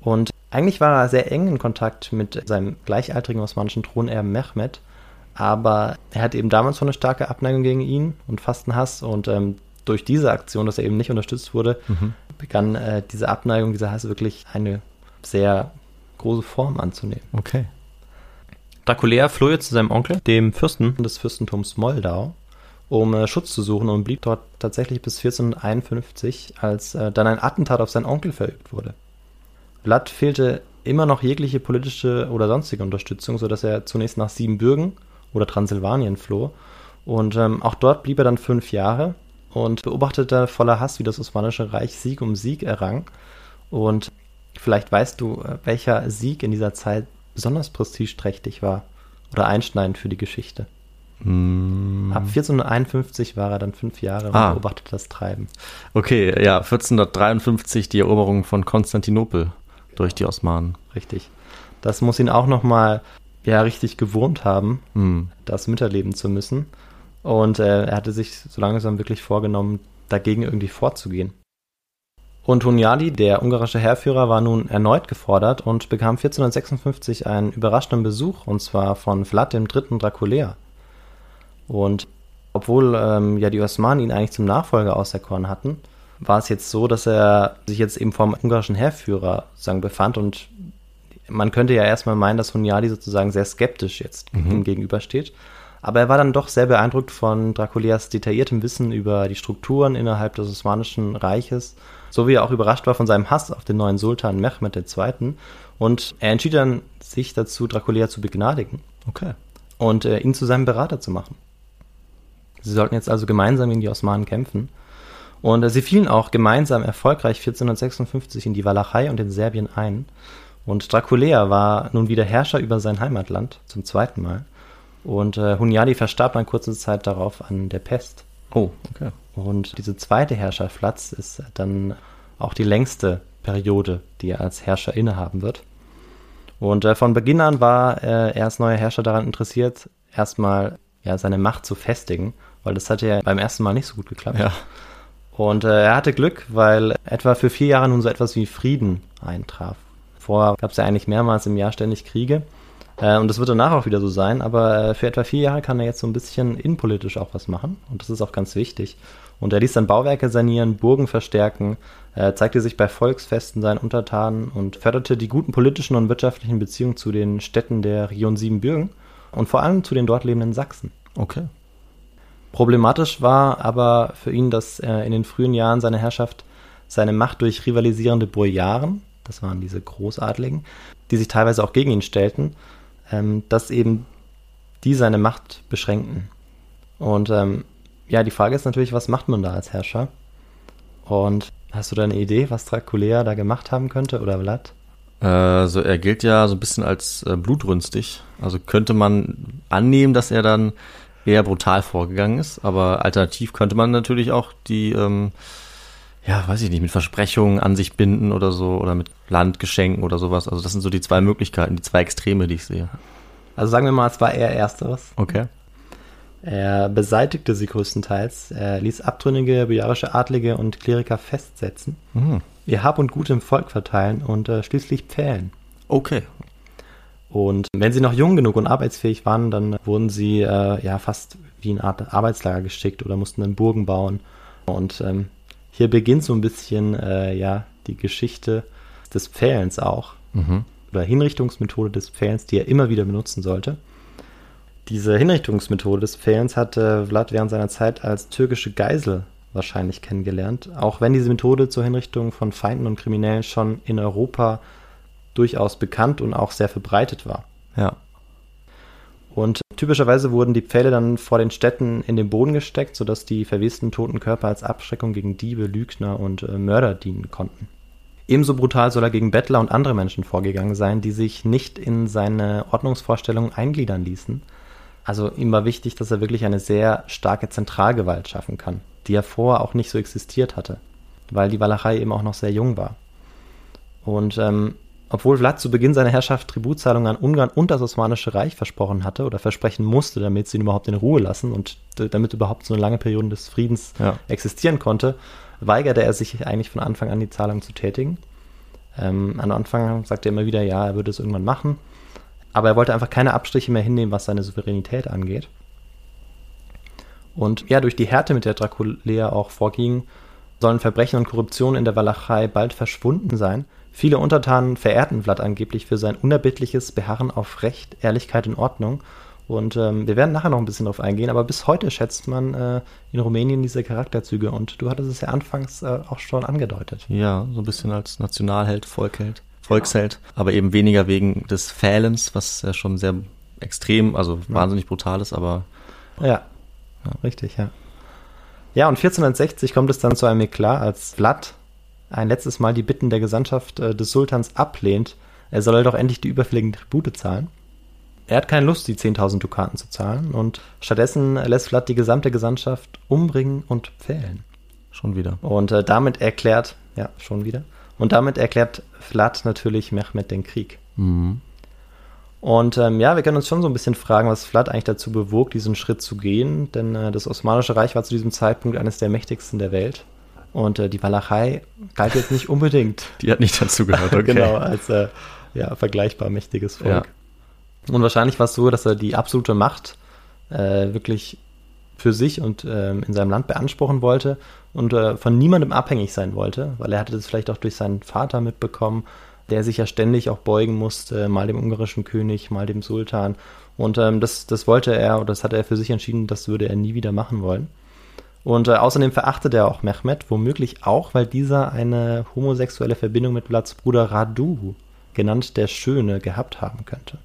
Und eigentlich war er sehr eng in Kontakt mit seinem gleichaltrigen osmanischen Thronerben Mehmed, aber er hatte eben damals schon eine starke Abneigung gegen ihn und fast einen Hass. Und ähm, durch diese Aktion, dass er eben nicht unterstützt wurde, begann äh, diese Abneigung, dieser Hass wirklich eine sehr große Form anzunehmen. Okay. Dracula floh jetzt zu seinem Onkel, dem Fürsten des Fürstentums Moldau, um äh, Schutz zu suchen und blieb dort tatsächlich bis 1451, als äh, dann ein Attentat auf seinen Onkel verübt wurde. Vlad fehlte immer noch jegliche politische oder sonstige Unterstützung, sodass er zunächst nach Siebenbürgen oder Transsilvanien floh. Und ähm, auch dort blieb er dann fünf Jahre und beobachtete voller Hass, wie das Osmanische Reich Sieg um Sieg errang. Und vielleicht weißt du, äh, welcher Sieg in dieser Zeit besonders prestigeträchtig war oder einschneidend für die Geschichte. Ab 1451 war er dann fünf Jahre und Ah. beobachtete das Treiben. Okay, ja, 1453 die Eroberung von Konstantinopel durch die Osmanen. Richtig. Das muss ihn auch nochmal ja, richtig gewurmt haben, Hm. das miterleben zu müssen. Und äh, er hatte sich so langsam wirklich vorgenommen, dagegen irgendwie vorzugehen. Und Hunyadi, der ungarische Heerführer, war nun erneut gefordert und bekam 1456 einen überraschenden Besuch, und zwar von Vlad III. Dracula. Und obwohl ähm, ja die Osmanen ihn eigentlich zum Nachfolger auserkoren hatten, war es jetzt so, dass er sich jetzt eben vom ungarischen Heerführer sozusagen befand und man könnte ja erstmal meinen, dass Hunyadi sozusagen sehr skeptisch jetzt ihm gegenübersteht. Aber er war dann doch sehr beeindruckt von Draculias detailliertem Wissen über die Strukturen innerhalb des Osmanischen Reiches, sowie er auch überrascht war von seinem Hass auf den neuen Sultan Mehmed II. Und er entschied dann sich dazu, Draculia zu begnadigen Okay. und äh, ihn zu seinem Berater zu machen. Sie sollten jetzt also gemeinsam gegen die Osmanen kämpfen. Und äh, sie fielen auch gemeinsam erfolgreich 1456 in die Walachei und in Serbien ein. Und Dracula war nun wieder Herrscher über sein Heimatland zum zweiten Mal. Und äh, Hunyadi verstarb dann kurze Zeit darauf an der Pest. Oh, okay. Und diese zweite Herrschaft Flatz ist dann auch die längste Periode, die er als Herrscher innehaben wird. Und äh, von Beginn an war äh, er als neuer Herrscher daran interessiert, erstmal ja, seine Macht zu festigen, weil das hatte ja beim ersten Mal nicht so gut geklappt. Ja. Und äh, er hatte Glück, weil etwa für vier Jahre nun so etwas wie Frieden eintraf. Vorher gab es ja eigentlich mehrmals im Jahr ständig Kriege. Äh, und das wird danach auch wieder so sein. Aber äh, für etwa vier Jahre kann er jetzt so ein bisschen innenpolitisch auch was machen. Und das ist auch ganz wichtig. Und er ließ dann Bauwerke sanieren, Burgen verstärken, äh, zeigte sich bei Volksfesten seinen Untertanen und förderte die guten politischen und wirtschaftlichen Beziehungen zu den Städten der Region Siebenbürgen und vor allem zu den dort lebenden Sachsen. Okay. Problematisch war aber für ihn, dass er in den frühen Jahren seiner Herrschaft seine Macht durch rivalisierende Bojaren, das waren diese Großadligen, die sich teilweise auch gegen ihn stellten, ähm, dass eben die seine Macht beschränkten. Und ähm, ja, die Frage ist natürlich, was macht man da als Herrscher? Und hast du da eine Idee, was Dracula da gemacht haben könnte oder Vlad? Also er gilt ja so ein bisschen als äh, blutrünstig. Also könnte man annehmen, dass er dann eher brutal vorgegangen ist, aber alternativ könnte man natürlich auch die, ähm, ja, weiß ich nicht, mit Versprechungen an sich binden oder so oder mit Landgeschenken oder sowas. Also das sind so die zwei Möglichkeiten, die zwei Extreme, die ich sehe. Also sagen wir mal, es war eher ersteres. Okay. Er beseitigte sie größtenteils, er ließ abtrünnige bojarische Adlige und Kleriker festsetzen, Mhm. ihr Hab und Gut im Volk verteilen und äh, schließlich pfählen. Okay. Und wenn sie noch jung genug und arbeitsfähig waren, dann wurden sie äh, ja fast wie eine Art Arbeitslager geschickt oder mussten dann Burgen bauen. Und ähm, hier beginnt so ein bisschen äh, ja die Geschichte des Pfählens auch. Mhm. Oder Hinrichtungsmethode des Pfählens, die er immer wieder benutzen sollte. Diese Hinrichtungsmethode des Pfählens hatte Vlad während seiner Zeit als türkische Geisel wahrscheinlich kennengelernt. Auch wenn diese Methode zur Hinrichtung von Feinden und Kriminellen schon in Europa durchaus bekannt und auch sehr verbreitet war. Ja. Und typischerweise wurden die Pfähle dann vor den Städten in den Boden gesteckt, sodass die verwesten toten Körper als Abschreckung gegen Diebe, Lügner und äh, Mörder dienen konnten. Ebenso brutal soll er gegen Bettler und andere Menschen vorgegangen sein, die sich nicht in seine Ordnungsvorstellungen eingliedern ließen. Also ihm war wichtig, dass er wirklich eine sehr starke Zentralgewalt schaffen kann, die ja vorher auch nicht so existiert hatte, weil die Walachei eben auch noch sehr jung war. Und ähm, obwohl Vlad zu Beginn seiner Herrschaft Tributzahlungen an Ungarn und das Osmanische Reich versprochen hatte oder versprechen musste, damit sie ihn überhaupt in Ruhe lassen und damit überhaupt so eine lange Periode des Friedens Ja. existieren konnte, weigerte er sich eigentlich von Anfang an die Zahlung zu tätigen. Ähm, am Anfang sagte er immer wieder, ja, er würde es irgendwann machen, aber er wollte einfach keine Abstriche mehr hinnehmen, was seine Souveränität angeht. Und ja, durch die Härte, mit der Draculea auch vorging, sollen Verbrechen und Korruption in der Walachei bald verschwunden sein. Viele Untertanen verehrten Vlad angeblich für sein unerbittliches Beharren auf Recht, Ehrlichkeit und Ordnung. Und ähm, wir werden nachher noch ein bisschen darauf eingehen, aber bis heute schätzt man äh, in Rumänien diese Charakterzüge und du hattest es ja anfangs äh, auch schon angedeutet. Ja, so ein bisschen als Nationalheld, Volkheld, Volksheld, aber eben weniger wegen des Pfählens, was ja schon sehr extrem, also wahnsinnig brutal ist, aber Ja, richtig, ja. Ja, und 1460 kommt es dann zu einem Eklat, als Vlad ein letztes Mal die Bitten der Gesandtschaft äh, des Sultans ablehnt. Er soll doch endlich die überfälligen Tribute zahlen. Er hat keine Lust, die 10.000 Dukaten zu zahlen und stattdessen lässt Vlad die gesamte Gesandtschaft umbringen und pfählen. schon wieder. Und äh, damit erklärt, ja, schon wieder, und damit erklärt Vlad natürlich Mehmed den Krieg. Mhm. Und ähm, ja, wir können uns schon so ein bisschen fragen, was Vlad eigentlich dazu bewog, diesen Schritt zu gehen. Denn äh, das Osmanische Reich war zu diesem Zeitpunkt eines der mächtigsten der Welt. Und äh, die Walachei galt jetzt nicht unbedingt Die hat nicht dazu gehört, okay. genau als äh, ja, vergleichbar mächtiges Volk. Ja. Und wahrscheinlich war es so, dass er die absolute Macht äh, wirklich für sich und ähm, in seinem Land beanspruchen wollte und äh, von niemandem abhängig sein wollte, weil er hatte das vielleicht auch durch seinen Vater mitbekommen, der sich ja ständig auch beugen musste, mal dem ungarischen König, mal dem Sultan. Und ähm, das, das wollte er, oder das hatte er für sich entschieden, das würde er nie wieder machen wollen. Und äh, außerdem verachtet er auch Mehmed, womöglich auch, weil dieser eine homosexuelle Verbindung mit Vlads Bruder Radu, genannt der Schöne, gehabt haben könnte.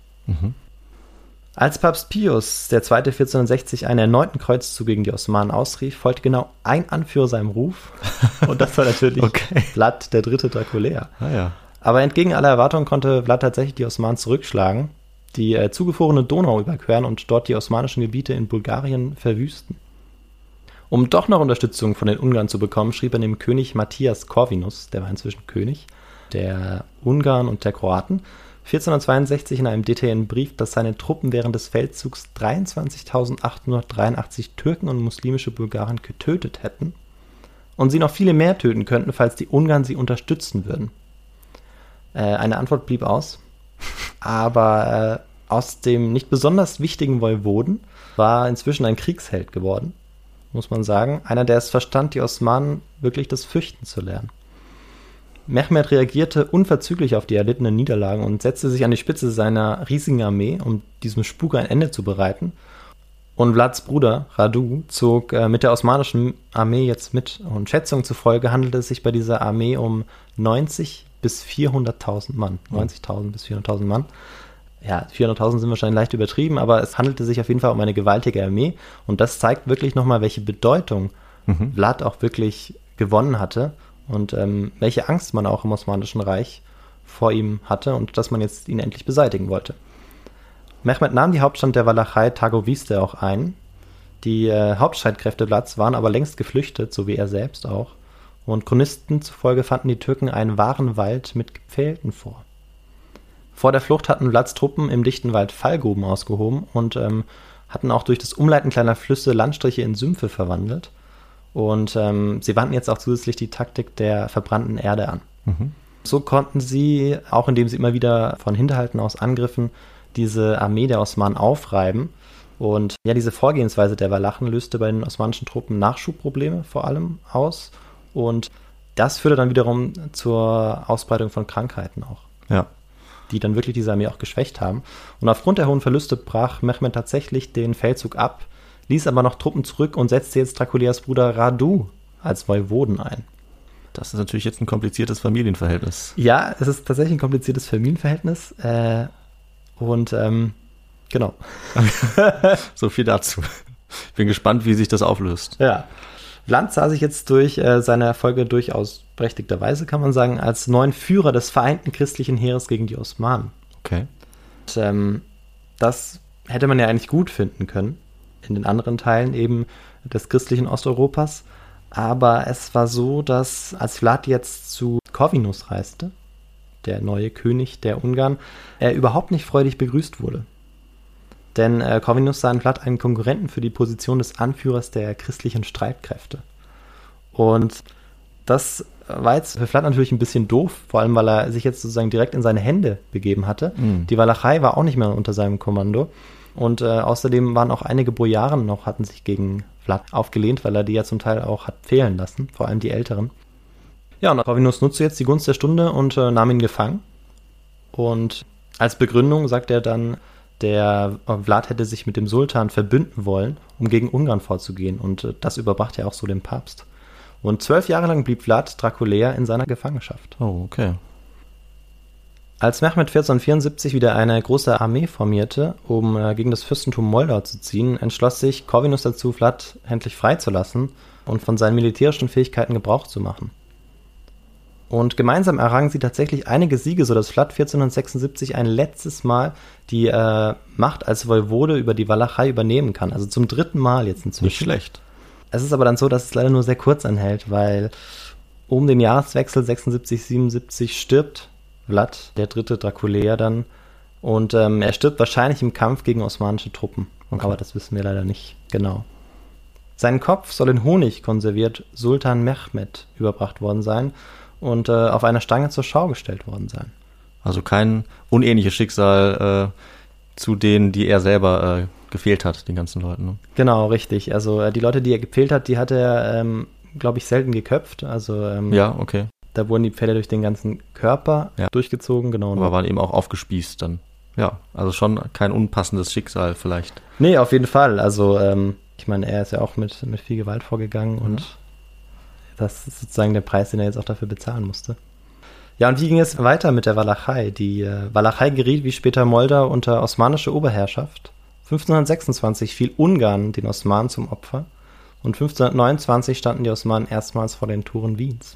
Als Papst Pius II. 1460 einen erneuten Kreuzzug gegen die Osmanen ausrief, folgte genau ein Anführer seinem Ruf. Und das war natürlich Okay. Vlad der dritte Draculea. Ah ja. Aber entgegen aller Erwartungen konnte Vlad tatsächlich die Osmanen zurückschlagen, die äh, zugefrorene Donau überqueren und dort die osmanischen Gebiete in Bulgarien verwüsten. Um doch noch Unterstützung von den Ungarn zu bekommen, schrieb er dem König Matthias Corvinus, der war inzwischen König, der Ungarn und der Kroaten, 1462 in einem detaillierten Brief, dass seine Truppen während des Feldzugs 23.883 Türken und muslimische Bulgaren getötet hätten und sie noch viele mehr töten könnten, falls die Ungarn sie unterstützen würden. Äh, eine Antwort blieb aus, aber äh, aus dem nicht besonders wichtigen Woiwoden war inzwischen ein Kriegsheld geworden, muss man sagen. Einer, der es verstand, die Osmanen wirklich das Fürchten zu lernen. Mehmed reagierte unverzüglich auf die erlittenen Niederlagen und setzte sich an die Spitze seiner riesigen Armee, um diesem Spuk ein Ende zu bereiten. Und Vlads Bruder Radu zog äh, mit der osmanischen Armee jetzt mit. Und Schätzungen zufolge handelte es sich bei dieser Armee um 90 bis 400.000 Mann. 90.000 bis 400.000 Mann. Ja, 400.000 sind wahrscheinlich leicht übertrieben, aber es handelte sich auf jeden Fall um eine gewaltige Armee. Und das zeigt wirklich nochmal, welche Bedeutung Vlad auch wirklich gewonnen hatte und ähm, welche Angst man auch im Osmanischen Reich vor ihm hatte und dass man jetzt ihn endlich beseitigen wollte. Mehmed nahm die Hauptstadt der Walachei Tagoviste auch ein. Die äh, Hauptstreitkräfte Vlads waren aber längst geflüchtet, so wie er selbst auch. Und Chronisten zufolge fanden die Türken einen wahren Wald mit Gepfählten vor. Vor der Flucht hatten Vlads Truppen im dichten Wald Fallgruben ausgehoben und ähm, hatten auch durch das Umleiten kleiner Flüsse Landstriche in Sümpfe verwandelt. Und ähm, sie wandten jetzt auch zusätzlich die Taktik der verbrannten Erde an. So konnten sie, auch indem sie immer wieder von Hinterhalten aus angriffen, diese Armee der Osmanen aufreiben. Und ja, diese Vorgehensweise der Walachen löste bei den osmanischen Truppen Nachschubprobleme vor allem aus. Und das führte dann wiederum zur Ausbreitung von Krankheiten auch, Ja. Die dann wirklich diese Armee auch geschwächt haben. Und aufgrund der hohen Verluste brach Mehmed tatsächlich den Feldzug ab, ließ aber noch Truppen zurück und setzte jetzt Draculias Bruder Radu als Voivoden ein. Das ist natürlich jetzt ein kompliziertes Familienverhältnis. Ja, es ist tatsächlich ein kompliziertes Familienverhältnis. Äh, und ähm, genau. So viel dazu. Bin gespannt, wie sich das auflöst. Ja. Vlad sah sich jetzt durch äh, seine Erfolge durchaus berechtigterweise, kann man sagen, als neuen Führer des vereinten christlichen Heeres gegen die Osmanen. Okay. Und, ähm, das hätte man ja eigentlich gut finden können in den anderen Teilen eben des christlichen Osteuropas. Aber es war so, dass als Vlad jetzt zu Corvinus reiste, der neue König der Ungarn, er überhaupt nicht freudig begrüßt wurde. Denn äh, Corvinus sah in Vlad einen Konkurrenten für die Position des Anführers der christlichen Streitkräfte. Und das war jetzt für Vlad natürlich ein bisschen doof, vor allem weil er sich jetzt sozusagen direkt in seine Hände begeben hatte. Mhm. Die Walachei war auch nicht mehr unter seinem Kommando. Und äh, außerdem waren auch einige Bojaren noch, hatten sich gegen Vlad aufgelehnt, weil er die ja zum Teil auch hat fehlen lassen, vor allem die Älteren. Ja, und Corvinus nutzte jetzt die Gunst der Stunde und äh, nahm ihn gefangen. Und als Begründung sagt er dann, der äh, Vlad hätte sich mit dem Sultan verbünden wollen, um gegen Ungarn vorzugehen. Und äh, das überbrachte er auch so dem Papst. Und zwölf Jahre lang blieb Vlad Draculea in seiner Gefangenschaft. Oh, okay. Als Mehmed 1474 wieder eine große Armee formierte, um äh, gegen das Fürstentum Moldau zu ziehen, entschloss sich Corvinus dazu, Vlad endlich freizulassen und von seinen militärischen Fähigkeiten Gebrauch zu machen. Und gemeinsam errangen sie tatsächlich einige Siege, sodass Vlad 1476 ein letztes Mal die äh, Macht als Voivode über die Walachei übernehmen kann. Also zum dritten Mal jetzt inzwischen. Nicht schlecht. Es ist aber dann so, dass es leider nur sehr kurz anhält, weil um den Jahreswechsel 76, 77 stirbt Vlad, der dritte Draculea dann. Und ähm, er stirbt wahrscheinlich im Kampf gegen osmanische Truppen. Okay. Aber das wissen wir leider nicht genau. Sein Kopf soll in Honig konserviert Sultan Mehmed überbracht worden sein und äh, auf einer Stange zur Schau gestellt worden sein. Also kein unähnliches Schicksal äh, zu denen, die er selber äh, gefehlt hat, den ganzen Leuten. Ne? Genau, richtig. Also äh, die Leute, die er gepfählt hat, die hat er, ähm, glaube ich, selten geköpft. Also ähm, Ja, okay. da wurden die Pfähle durch den ganzen Körper Ja. durchgezogen, genau. Aber waren eben auch aufgespießt dann. Ja, also schon kein unpassendes Schicksal vielleicht. Nee, auf jeden Fall. Also, ähm, ich meine, er ist ja auch mit, mit viel Gewalt vorgegangen und das ist sozusagen der Preis, den er jetzt auch dafür bezahlen musste. Ja, und wie ging es weiter mit der Walachei? Die äh, Walachei geriet wie später Moldau unter osmanische Oberherrschaft. 1526 fiel Ungarn den Osmanen zum Opfer und 1529 standen die Osmanen erstmals vor den Toren Wiens.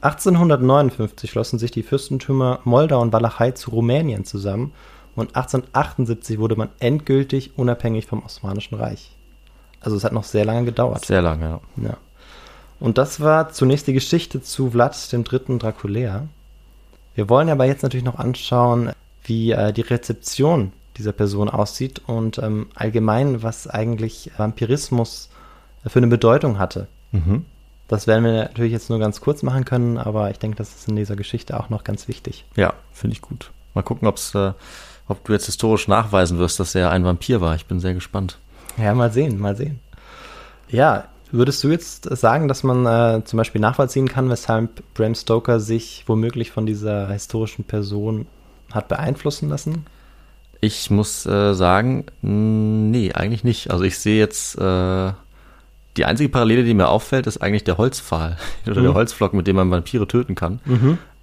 1859 schlossen sich die Fürstentümer Moldau und Walachei zu Rumänien zusammen und 1878 wurde man endgültig unabhängig vom Osmanischen Reich. Also es hat noch sehr lange gedauert. Sehr lange, ja. Ja. Und das war zunächst die Geschichte zu Vlad dem dritten Draculea. Wir wollen aber jetzt natürlich noch anschauen, wie äh, die Rezeption dieser Person aussieht und ähm, allgemein, was eigentlich Vampirismus für eine Bedeutung hatte. Mhm. Das werden wir natürlich jetzt nur ganz kurz machen können, aber ich denke, das ist in dieser Geschichte auch noch ganz wichtig. Ja, finde ich gut. Mal gucken, ob's, äh, ob du jetzt historisch nachweisen wirst, dass er ein Vampir war. Ich bin sehr gespannt. Ja, mal sehen, mal sehen. Ja, würdest du jetzt sagen, dass man äh, zum Beispiel nachvollziehen kann, weshalb Bram Stoker sich womöglich von dieser historischen Person hat beeinflussen lassen? Ich muss äh, sagen, nee, eigentlich nicht. Also ich sehe jetzt, äh, die einzige Parallele, die mir auffällt, ist eigentlich der Holzpfahl oder der Mhm. Holzflock, mit dem man Vampire töten kann.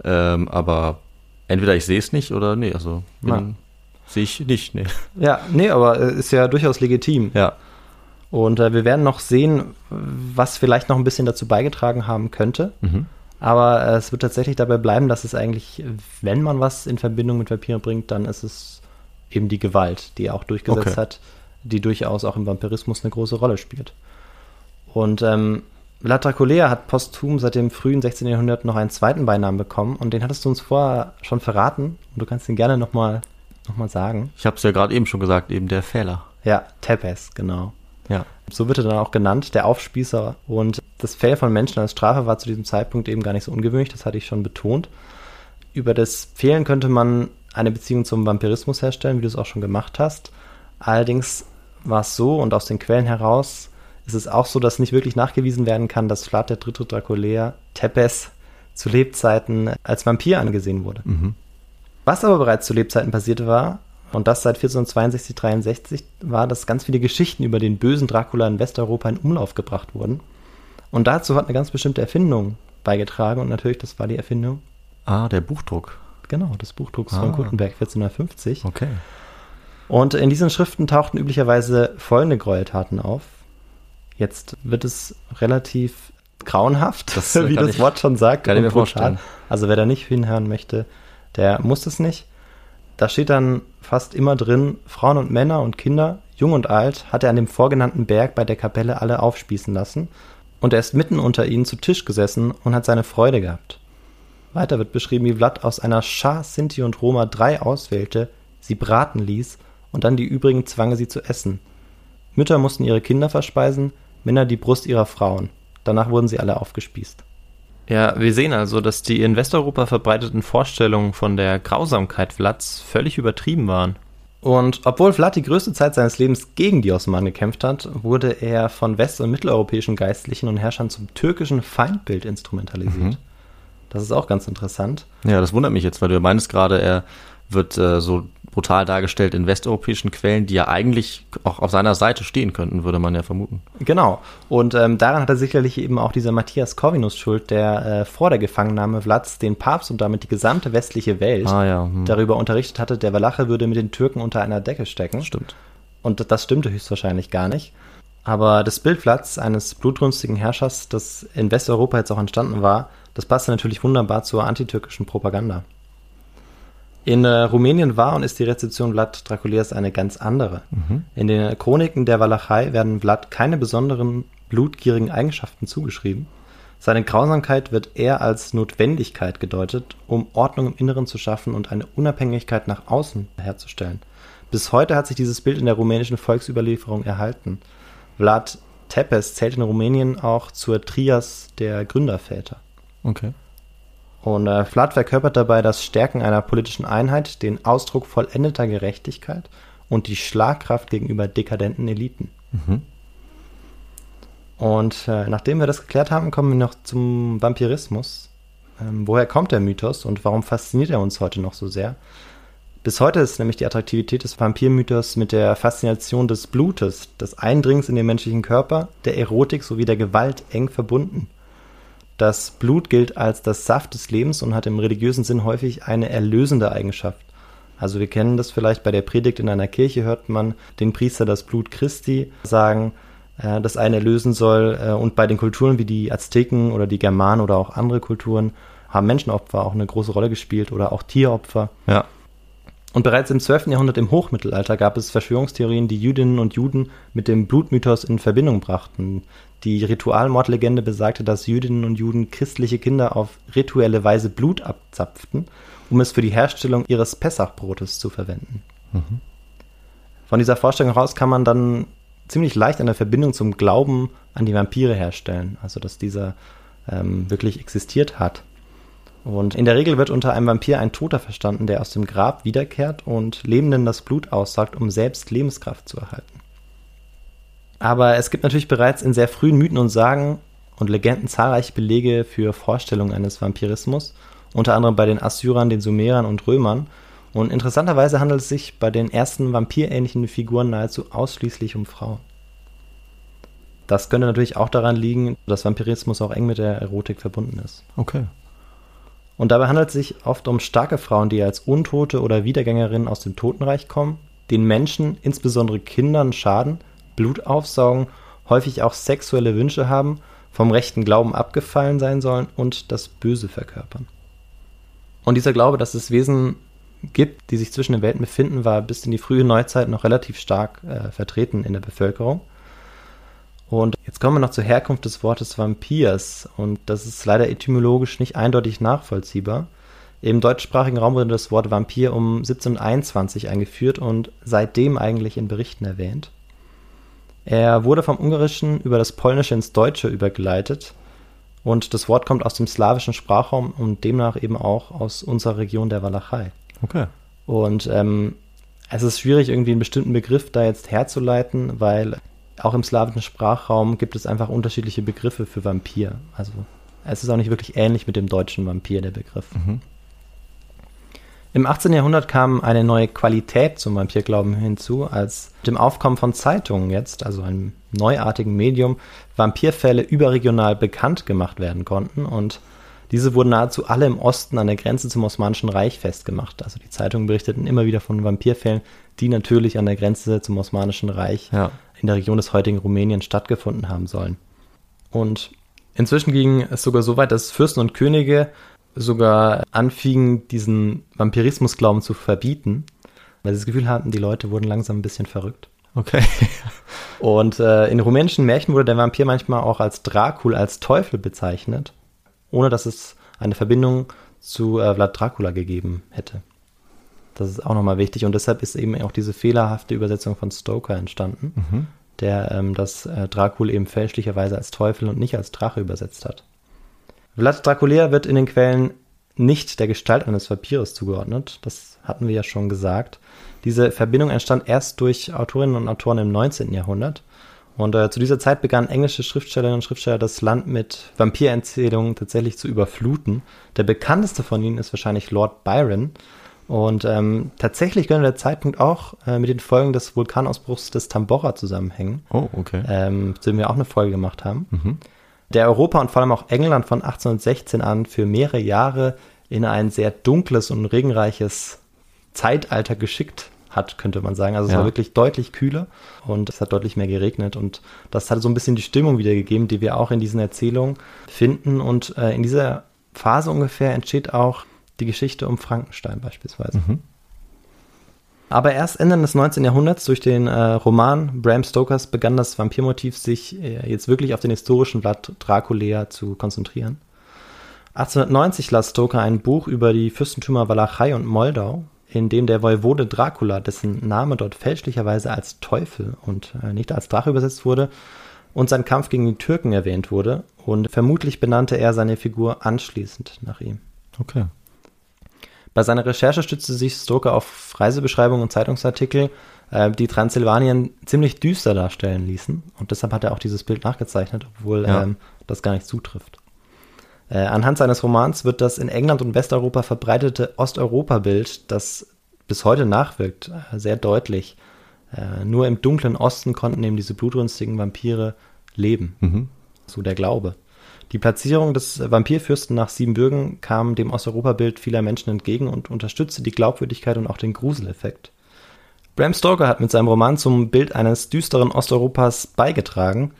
Ähm, aber entweder ich sehe es nicht oder nee, also sehe ich nicht, nee. Ja, nee, aber äh, ist ja durchaus legitim. Ja, Und äh, wir werden noch sehen, was vielleicht noch ein bisschen dazu beigetragen haben könnte. mhm. Aber äh, es wird tatsächlich dabei bleiben, dass es eigentlich, wenn man was in Verbindung mit Vampiren bringt, dann ist es eben die Gewalt, die er auch durchgesetzt Okay. hat, die durchaus auch im Vampirismus eine große Rolle spielt. Und ähm, Vlad Draculea hat posthum seit dem frühen 16. Jahrhundert noch einen zweiten Beinamen bekommen und den hattest du uns vorher schon verraten und du kannst ihn gerne nochmal noch mal sagen. ich habe es ja gerade eben schon gesagt, eben der Fehler. Ja, Tepes, genau. Ja, So wird er dann auch genannt, der Aufspießer. Und Das Fell von Menschen als Strafe war zu diesem Zeitpunkt eben gar nicht so ungewöhnlich, das hatte ich schon betont. Über das Fehlen könnte man eine Beziehung zum Vampirismus herstellen, wie du es auch schon gemacht hast. Allerdings war es so und aus den Quellen heraus ist es auch so, dass nicht wirklich nachgewiesen werden kann, dass Vlad der dritte Draculea Tepes zu Lebzeiten als Vampir angesehen wurde. Was aber bereits zu Lebzeiten passiert war, und das seit 1462, 63, war, dass ganz viele Geschichten über den bösen Dracula in Westeuropa in Umlauf gebracht wurden. Und dazu hat eine ganz bestimmte Erfindung beigetragen und natürlich, das war die Erfindung, Ah, der Buchdruck. genau, des Buchdrucks Ah. von Gutenberg 1450. Okay. Und in diesen Schriften tauchten üblicherweise folgende Gräueltaten auf. Jetzt wird es relativ grauenhaft, Das, wie das ich- Wort schon sagt. kann ich mir brutal. vorstellen. Also wer da nicht hinhören möchte, der muss es nicht. Da steht dann fast immer drin, Frauen und Männer und Kinder, jung und alt, hat er an dem vorgenannten Berg bei der Kapelle alle aufspießen lassen. Und er ist mitten unter ihnen zu Tisch gesessen und hat seine Freude gehabt. Weiter wird beschrieben, wie Vlad aus einer Schar Sinti und Roma drei auswählte, sie braten ließ und dann die übrigen zwange sie zu essen. Mütter mussten ihre Kinder verspeisen, Männer die Brust ihrer Frauen. Danach wurden sie alle aufgespießt. Ja, wir sehen also, dass die in Westeuropa verbreiteten Vorstellungen von der Grausamkeit Vlads völlig übertrieben waren. Und obwohl Vlad die größte Zeit seines Lebens gegen die Osmanen gekämpft hat, wurde er von west- und mitteleuropäischen Geistlichen und Herrschern zum türkischen Feindbild instrumentalisiert. Das ist auch ganz interessant. Ja, das wundert mich jetzt, weil du ja meinst gerade, er wird äh, so brutal dargestellt in westeuropäischen Quellen, die ja eigentlich auch auf seiner Seite stehen könnten, würde man ja vermuten. Genau. Und ähm, daran hat er sicherlich eben auch dieser Matthias Corvinus schuld, der äh, vor der Gefangennahme Vlads den Papst und damit die gesamte westliche Welt Ah ja, hm. darüber unterrichtet hatte, der Walache würde mit den Türken unter einer Decke stecken. Stimmt. Und das stimmte höchstwahrscheinlich gar nicht. Aber das Bild Vlads, eines blutrünstigen Herrschers, das in Westeuropa jetzt auch entstanden war, das passte natürlich wunderbar zur antitürkischen Propaganda. In äh, Rumänien war und ist die Rezeption Vlad Draculias eine ganz andere. In den Chroniken der Walachei werden Vlad keine besonderen blutgierigen Eigenschaften zugeschrieben. Seine Grausamkeit wird eher als Notwendigkeit gedeutet, um Ordnung im Inneren zu schaffen und eine Unabhängigkeit nach außen herzustellen. Bis heute hat sich dieses Bild in der rumänischen Volksüberlieferung erhalten. Vlad Tepes zählt in Rumänien auch zur Trias der Gründerväter. Okay. Und äh, Vlad verkörpert dabei das Stärken einer politischen Einheit, den Ausdruck vollendeter Gerechtigkeit und die Schlagkraft gegenüber dekadenten Eliten. Und äh, nachdem wir das geklärt haben, kommen wir noch zum Vampirismus. Ähm, woher kommt der Mythos und warum fasziniert er uns heute noch so sehr? Bis heute ist nämlich die Attraktivität des Vampirmythos mit der Faszination des Blutes, des Eindringens in den menschlichen Körper, der Erotik sowie der Gewalt eng verbunden. Das Blut gilt als das Saft des Lebens und hat im religiösen Sinn häufig eine erlösende Eigenschaft. Also wir kennen das vielleicht bei der Predigt in einer Kirche, hört man den Priester das Blut Christi sagen, äh, das einen erlösen soll. Äh, und bei den Kulturen wie die Azteken oder die Germanen oder auch andere Kulturen haben Menschenopfer auch eine große Rolle gespielt oder auch Tieropfer. Ja. Und bereits im 12. Jahrhundert im Hochmittelalter gab es Verschwörungstheorien, die Jüdinnen und Juden mit dem Blutmythos in Verbindung brachten. Die Ritualmordlegende besagte, dass Jüdinnen und Juden christliche Kinder auf rituelle Weise Blut abzapften, um es für die Herstellung ihres Pessachbrotes zu verwenden. Von dieser Vorstellung heraus kann man dann ziemlich leicht eine Verbindung zum Glauben an die Vampire herstellen, also dass dieser ähm, wirklich existiert hat. Und in der Regel wird unter einem Vampir ein Toter verstanden, der aus dem Grab wiederkehrt und Lebenden das Blut aussagt, um selbst Lebenskraft zu erhalten. Aber es gibt natürlich bereits in sehr frühen Mythen und Sagen und Legenden zahlreiche Belege für Vorstellungen eines Vampirismus, unter anderem bei den Assyrern, den Sumerern und Römern. Und interessanterweise handelt es sich bei den ersten vampirähnlichen Figuren nahezu ausschließlich um Frauen. Das könnte natürlich auch daran liegen, dass Vampirismus auch eng mit der Erotik verbunden ist. Okay. Und dabei handelt es sich oft um starke Frauen, die als Untote oder Wiedergängerinnen aus dem Totenreich kommen, den Menschen, insbesondere Kindern, schaden, Blut aufsaugen, häufig auch sexuelle Wünsche haben, vom rechten Glauben abgefallen sein sollen und das Böse verkörpern. Und dieser Glaube, dass es Wesen gibt, die sich zwischen den Welten befinden, war bis in die frühe Neuzeit noch relativ stark äh, vertreten in der Bevölkerung. Und jetzt kommen wir noch zur Herkunft des Wortes Vampirs. Und das ist leider etymologisch nicht eindeutig nachvollziehbar. Im deutschsprachigen Raum wurde das Wort Vampir um 1721 eingeführt und seitdem eigentlich in Berichten erwähnt. Er wurde vom Ungarischen über das Polnische ins Deutsche übergeleitet und das Wort kommt aus dem slawischen Sprachraum und demnach eben auch aus unserer Region der Walachei. Okay. Und ähm, es ist schwierig, irgendwie einen bestimmten Begriff da jetzt herzuleiten, weil auch im slawischen Sprachraum gibt es einfach unterschiedliche Begriffe für Vampir. Also es ist auch nicht wirklich ähnlich mit dem deutschen Vampir, der Begriff. Im 18. Jahrhundert kam eine neue Qualität zum Vampirglauben hinzu, als mit dem Aufkommen von Zeitungen jetzt, also einem neuartigen Medium, Vampirfälle überregional bekannt gemacht werden konnten und diese wurden nahezu alle im Osten an der Grenze zum Osmanischen Reich festgemacht. Also die Zeitungen berichteten immer wieder von Vampirfällen, die natürlich an der Grenze zum Osmanischen Reich Ja. In der Region des heutigen Rumänien stattgefunden haben sollen. Und inzwischen ging es sogar so weit, dass Fürsten und Könige sogar anfingen, diesen Vampirismusglauben zu verbieten, weil sie das Gefühl hatten, die Leute wurden langsam ein bisschen verrückt. Okay. Und äh, in rumänischen Märchen wurde der Vampir manchmal auch als Dracul, als Teufel bezeichnet, ohne dass es eine Verbindung zu äh, Vlad Dracula gegeben hätte. Das ist auch nochmal wichtig und deshalb ist eben auch diese fehlerhafte Übersetzung von Stoker entstanden, der ähm, das äh, Dracul eben fälschlicherweise als Teufel und nicht als Drache übersetzt hat. Vlad Dracula wird in den Quellen nicht der Gestalt eines Vampires zugeordnet. Das hatten wir ja schon gesagt. Diese Verbindung entstand erst durch Autorinnen und Autoren im 19. Jahrhundert. Und äh, zu dieser Zeit begannen englische Schriftstellerinnen und Schriftsteller das Land mit Vampirerzählungen tatsächlich zu überfluten. Der bekannteste von ihnen ist wahrscheinlich Lord Byron. Und ähm, tatsächlich könnte der Zeitpunkt auch äh, mit den Folgen des Vulkanausbruchs des Tambora zusammenhängen Oh, okay. ähm, zu dem wir auch eine Folge gemacht haben, der Europa und vor allem auch England von 1816 an für mehrere Jahre in ein sehr dunkles und regenreiches Zeitalter geschickt hat, könnte man sagen. Also es Ja. war wirklich deutlich kühler und es hat deutlich mehr geregnet und das hat so ein bisschen die Stimmung wiedergegeben, die wir auch in diesen Erzählungen finden und äh, in dieser Phase ungefähr entsteht auch die Geschichte um Frankenstein beispielsweise. Aber erst Ende des 19. Jahrhunderts durch den äh, Roman Bram Stokers begann das Vampirmotiv sich äh, jetzt wirklich auf den historischen Vlad Dracula zu konzentrieren. 1890 las Stoker ein Buch über die Fürstentümer Walachei und Moldau, in dem der Voivode Dracula, dessen Name dort fälschlicherweise als Teufel und äh, nicht als Drache übersetzt wurde, und sein Kampf gegen die Türken erwähnt wurde. Und vermutlich benannte er seine Figur anschließend nach ihm. Okay. Bei seiner Recherche stützte sich Stoker auf Reisebeschreibungen und Zeitungsartikel, äh, die Transsilvanien ziemlich düster darstellen ließen. Und deshalb hat er auch dieses Bild nachgezeichnet, obwohl Ja. ähm, das gar nicht zutrifft. Äh, anhand seines Romans wird das in England und Westeuropa verbreitete Osteuropa-Bild, das bis heute nachwirkt, äh, sehr deutlich. Äh, nur im dunklen Osten konnten eben diese blutrünstigen Vampire leben. So der Glaube. Die Platzierung des Vampirfürsten nach Siebenbürgen kam dem Osteuropa-Bild vieler Menschen entgegen und unterstützte die Glaubwürdigkeit und auch den Gruseleffekt. Bram Stoker hat mit seinem Roman zum Bild eines düsteren Osteuropas beigetragen,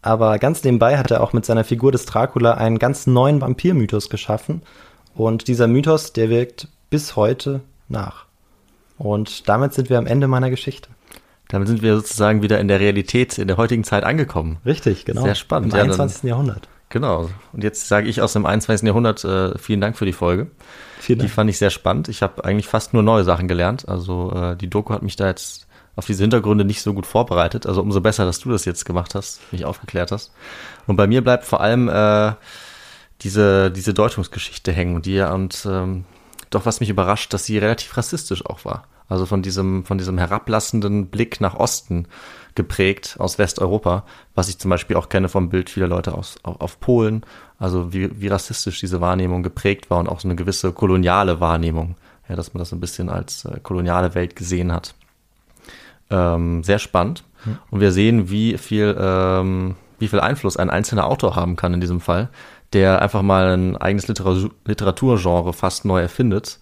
aber ganz nebenbei hat er auch mit seiner Figur des Dracula einen ganz neuen Vampirmythos geschaffen und dieser Mythos, der wirkt bis heute nach. Und damit sind wir am Ende meiner Geschichte. Damit sind wir sozusagen wieder in der Realität, in der heutigen Zeit angekommen. Richtig, genau. Sehr spannend. Im Ja, dann- 21. Jahrhundert. Genau. Und jetzt sage ich aus dem 21. Jahrhundert äh, vielen Dank für die Folge. Vielen Die Dank. fand ich sehr spannend. Ich habe eigentlich fast nur neue Sachen gelernt. Also äh, die Doku hat mich da jetzt auf diese Hintergründe nicht so gut vorbereitet. Also umso besser, dass du das jetzt gemacht hast, mich aufgeklärt hast. Und bei mir bleibt vor allem äh, diese, diese Deutungsgeschichte hängen und die ja und ähm, doch was mich überrascht, dass sie relativ rassistisch auch war. Also von diesem, von diesem herablassenden Blick nach Osten geprägt aus Westeuropa, was ich zum Beispiel auch kenne vom Bild vieler Leute aus, auf, auf Polen. Also wie, wie rassistisch diese Wahrnehmung geprägt war und auch so eine gewisse koloniale Wahrnehmung, ja, dass man das ein bisschen als äh, koloniale Welt gesehen hat. Ähm, sehr spannend. Und wir sehen, wie viel, ähm, wie viel Einfluss ein einzelner Autor haben kann in diesem Fall, der einfach mal ein eigenes Literatur Literaturgenre fast neu erfindet.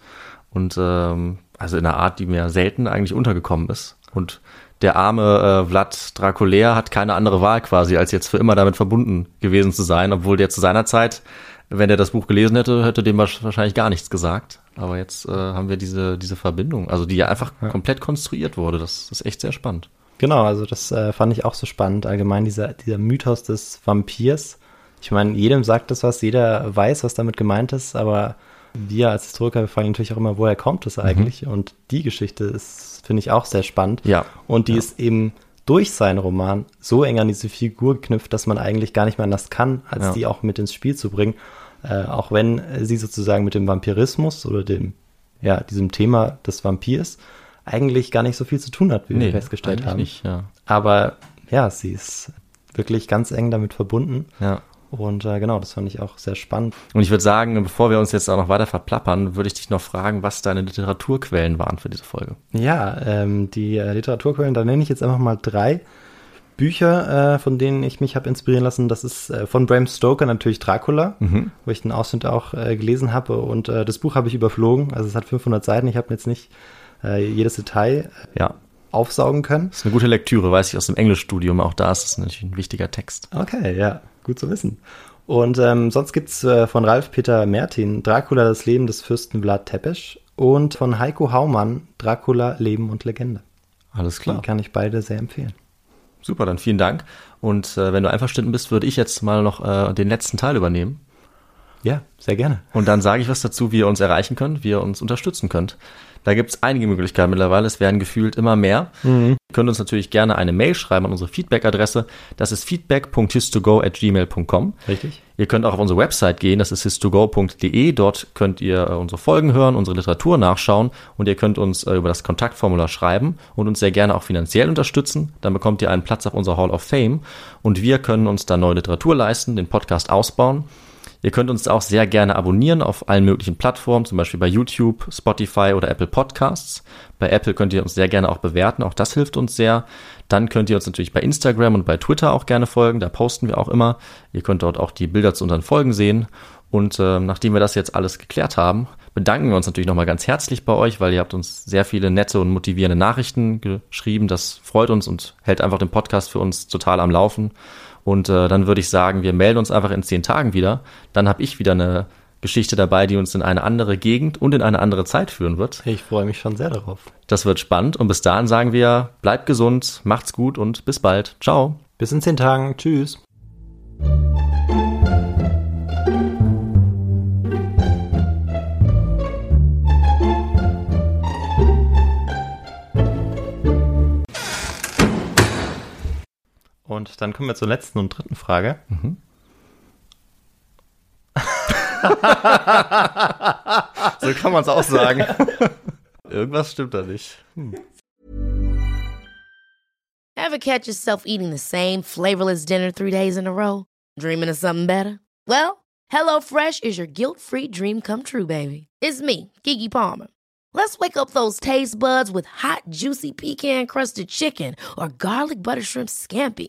Und ähm, also in einer Art, die mir selten eigentlich untergekommen ist. Und der arme äh, Vlad Draculair hat keine andere Wahl quasi, als jetzt für immer damit verbunden gewesen zu sein, obwohl der zu seiner Zeit, wenn er das Buch gelesen hätte, hätte dem wahrsch- wahrscheinlich gar nichts gesagt. Aber jetzt äh, haben wir diese, diese Verbindung, also die ja einfach komplett konstruiert wurde. Das, das ist echt sehr spannend. Genau, also das äh, fand ich auch so spannend. Allgemein dieser, dieser Mythos des Vampirs. Ich meine, jedem sagt das was, jeder weiß, was damit gemeint ist, aber wir als Historiker, wir fragen natürlich auch immer, woher kommt das eigentlich? Und die Geschichte ist, finde ich, auch sehr spannend. Ja. Und die Ja. ist eben durch seinen Roman so eng an diese Figur knüpft, dass man eigentlich gar nicht mehr anders kann, als Ja. die auch mit ins Spiel zu bringen. Äh, auch wenn sie sozusagen mit dem Vampirismus oder dem, ja, diesem Thema des Vampirs eigentlich gar nicht so viel zu tun hat, wie wir festgestellt haben. Nicht, ja. Aber ja, sie ist wirklich ganz eng damit verbunden. ja. Und äh, genau, das fand ich auch sehr spannend. Und ich würde sagen, bevor wir uns jetzt auch noch weiter verplappern, würde ich dich noch fragen, was deine Literaturquellen waren für diese Folge. Ja, ähm, die äh, Literaturquellen, da nenne ich jetzt einfach mal drei Bücher, äh, von denen ich mich habe inspirieren lassen. Das ist äh, von Bram Stoker natürlich Dracula, wo ich den Ausschnitt auch äh, gelesen habe. Und äh, das Buch habe ich überflogen. Also es hat 500 Seiten. Ich habe jetzt nicht jedes Detail Ja, aufsaugen können. ist eine gute Lektüre, weiß ich aus dem Englischstudium. Auch da ist es natürlich ein wichtiger Text. Okay, ja, gut zu wissen. Und ähm, sonst gibt's äh, von Ralf Peter Mertin Dracula, das Leben des Fürsten Vlad Tepes und von Heiko Haumann Dracula, Leben und Legende. Alles Die klar. kann ich beide sehr empfehlen. Super, dann vielen Dank. Und äh, wenn du einverstanden bist, würde ich jetzt mal noch äh, den letzten Teil übernehmen. Ja, sehr gerne. Und dann sage ich was dazu, wie ihr uns erreichen könnt, wie ihr uns unterstützen könnt. Da gibt es einige Möglichkeiten mittlerweile. Es werden gefühlt immer mehr. Ihr könnt uns natürlich gerne eine Mail schreiben an unsere Feedback-Adresse. Das ist feedback.histogo.gmail.com. Richtig? Ihr könnt auch auf unsere Website gehen, das ist histogo.de. Dort könnt ihr unsere Folgen hören, unsere Literatur nachschauen und ihr könnt uns äh, über das Kontaktformular schreiben und uns sehr gerne auch finanziell unterstützen. Dann bekommt ihr einen Platz auf unserer Hall of Fame und wir können uns da neue Literatur leisten, den Podcast ausbauen. Ihr könnt uns auch sehr gerne abonnieren auf allen möglichen Plattformen, zum Beispiel bei YouTube, Spotify oder Apple Podcasts. Bei Apple könnt ihr uns sehr gerne auch bewerten, auch das hilft uns sehr. Dann könnt ihr uns natürlich bei Instagram und bei Twitter auch gerne folgen, da posten wir auch immer. Ihr könnt dort auch die Bilder zu unseren Folgen sehen. Und äh, nachdem wir das jetzt alles geklärt haben, bedanken wir uns natürlich nochmal ganz herzlich bei euch, weil ihr habt uns sehr viele nette und motivierende Nachrichten geschrieben. Das freut uns und hält einfach den Podcast für uns total am Laufen. Und äh, dann würde ich sagen, wir melden uns einfach in zehn Tagen wieder. Dann habe ich wieder eine Geschichte dabei, die uns in eine andere Gegend und in eine andere Zeit führen wird. Ich freue mich schon sehr darauf. Das wird spannend und bis dahin sagen wir, bleibt gesund, macht's gut und bis bald. Ciao. Bis in zehn Tagen. Tschüss. Und dann kommen wir zur letzten und dritten Frage. So kann man es auch sagen. Irgendwas stimmt da nicht. Ever catch yourself eating the same flavorless dinner three days in a row? Dreaming of something better? Well, HelloFresh is your guilt free dream come true, baby. It's me, Kiki Palmer. Let's wake up those taste buds with hot, juicy pecan crusted chicken or garlic butter shrimp scampi.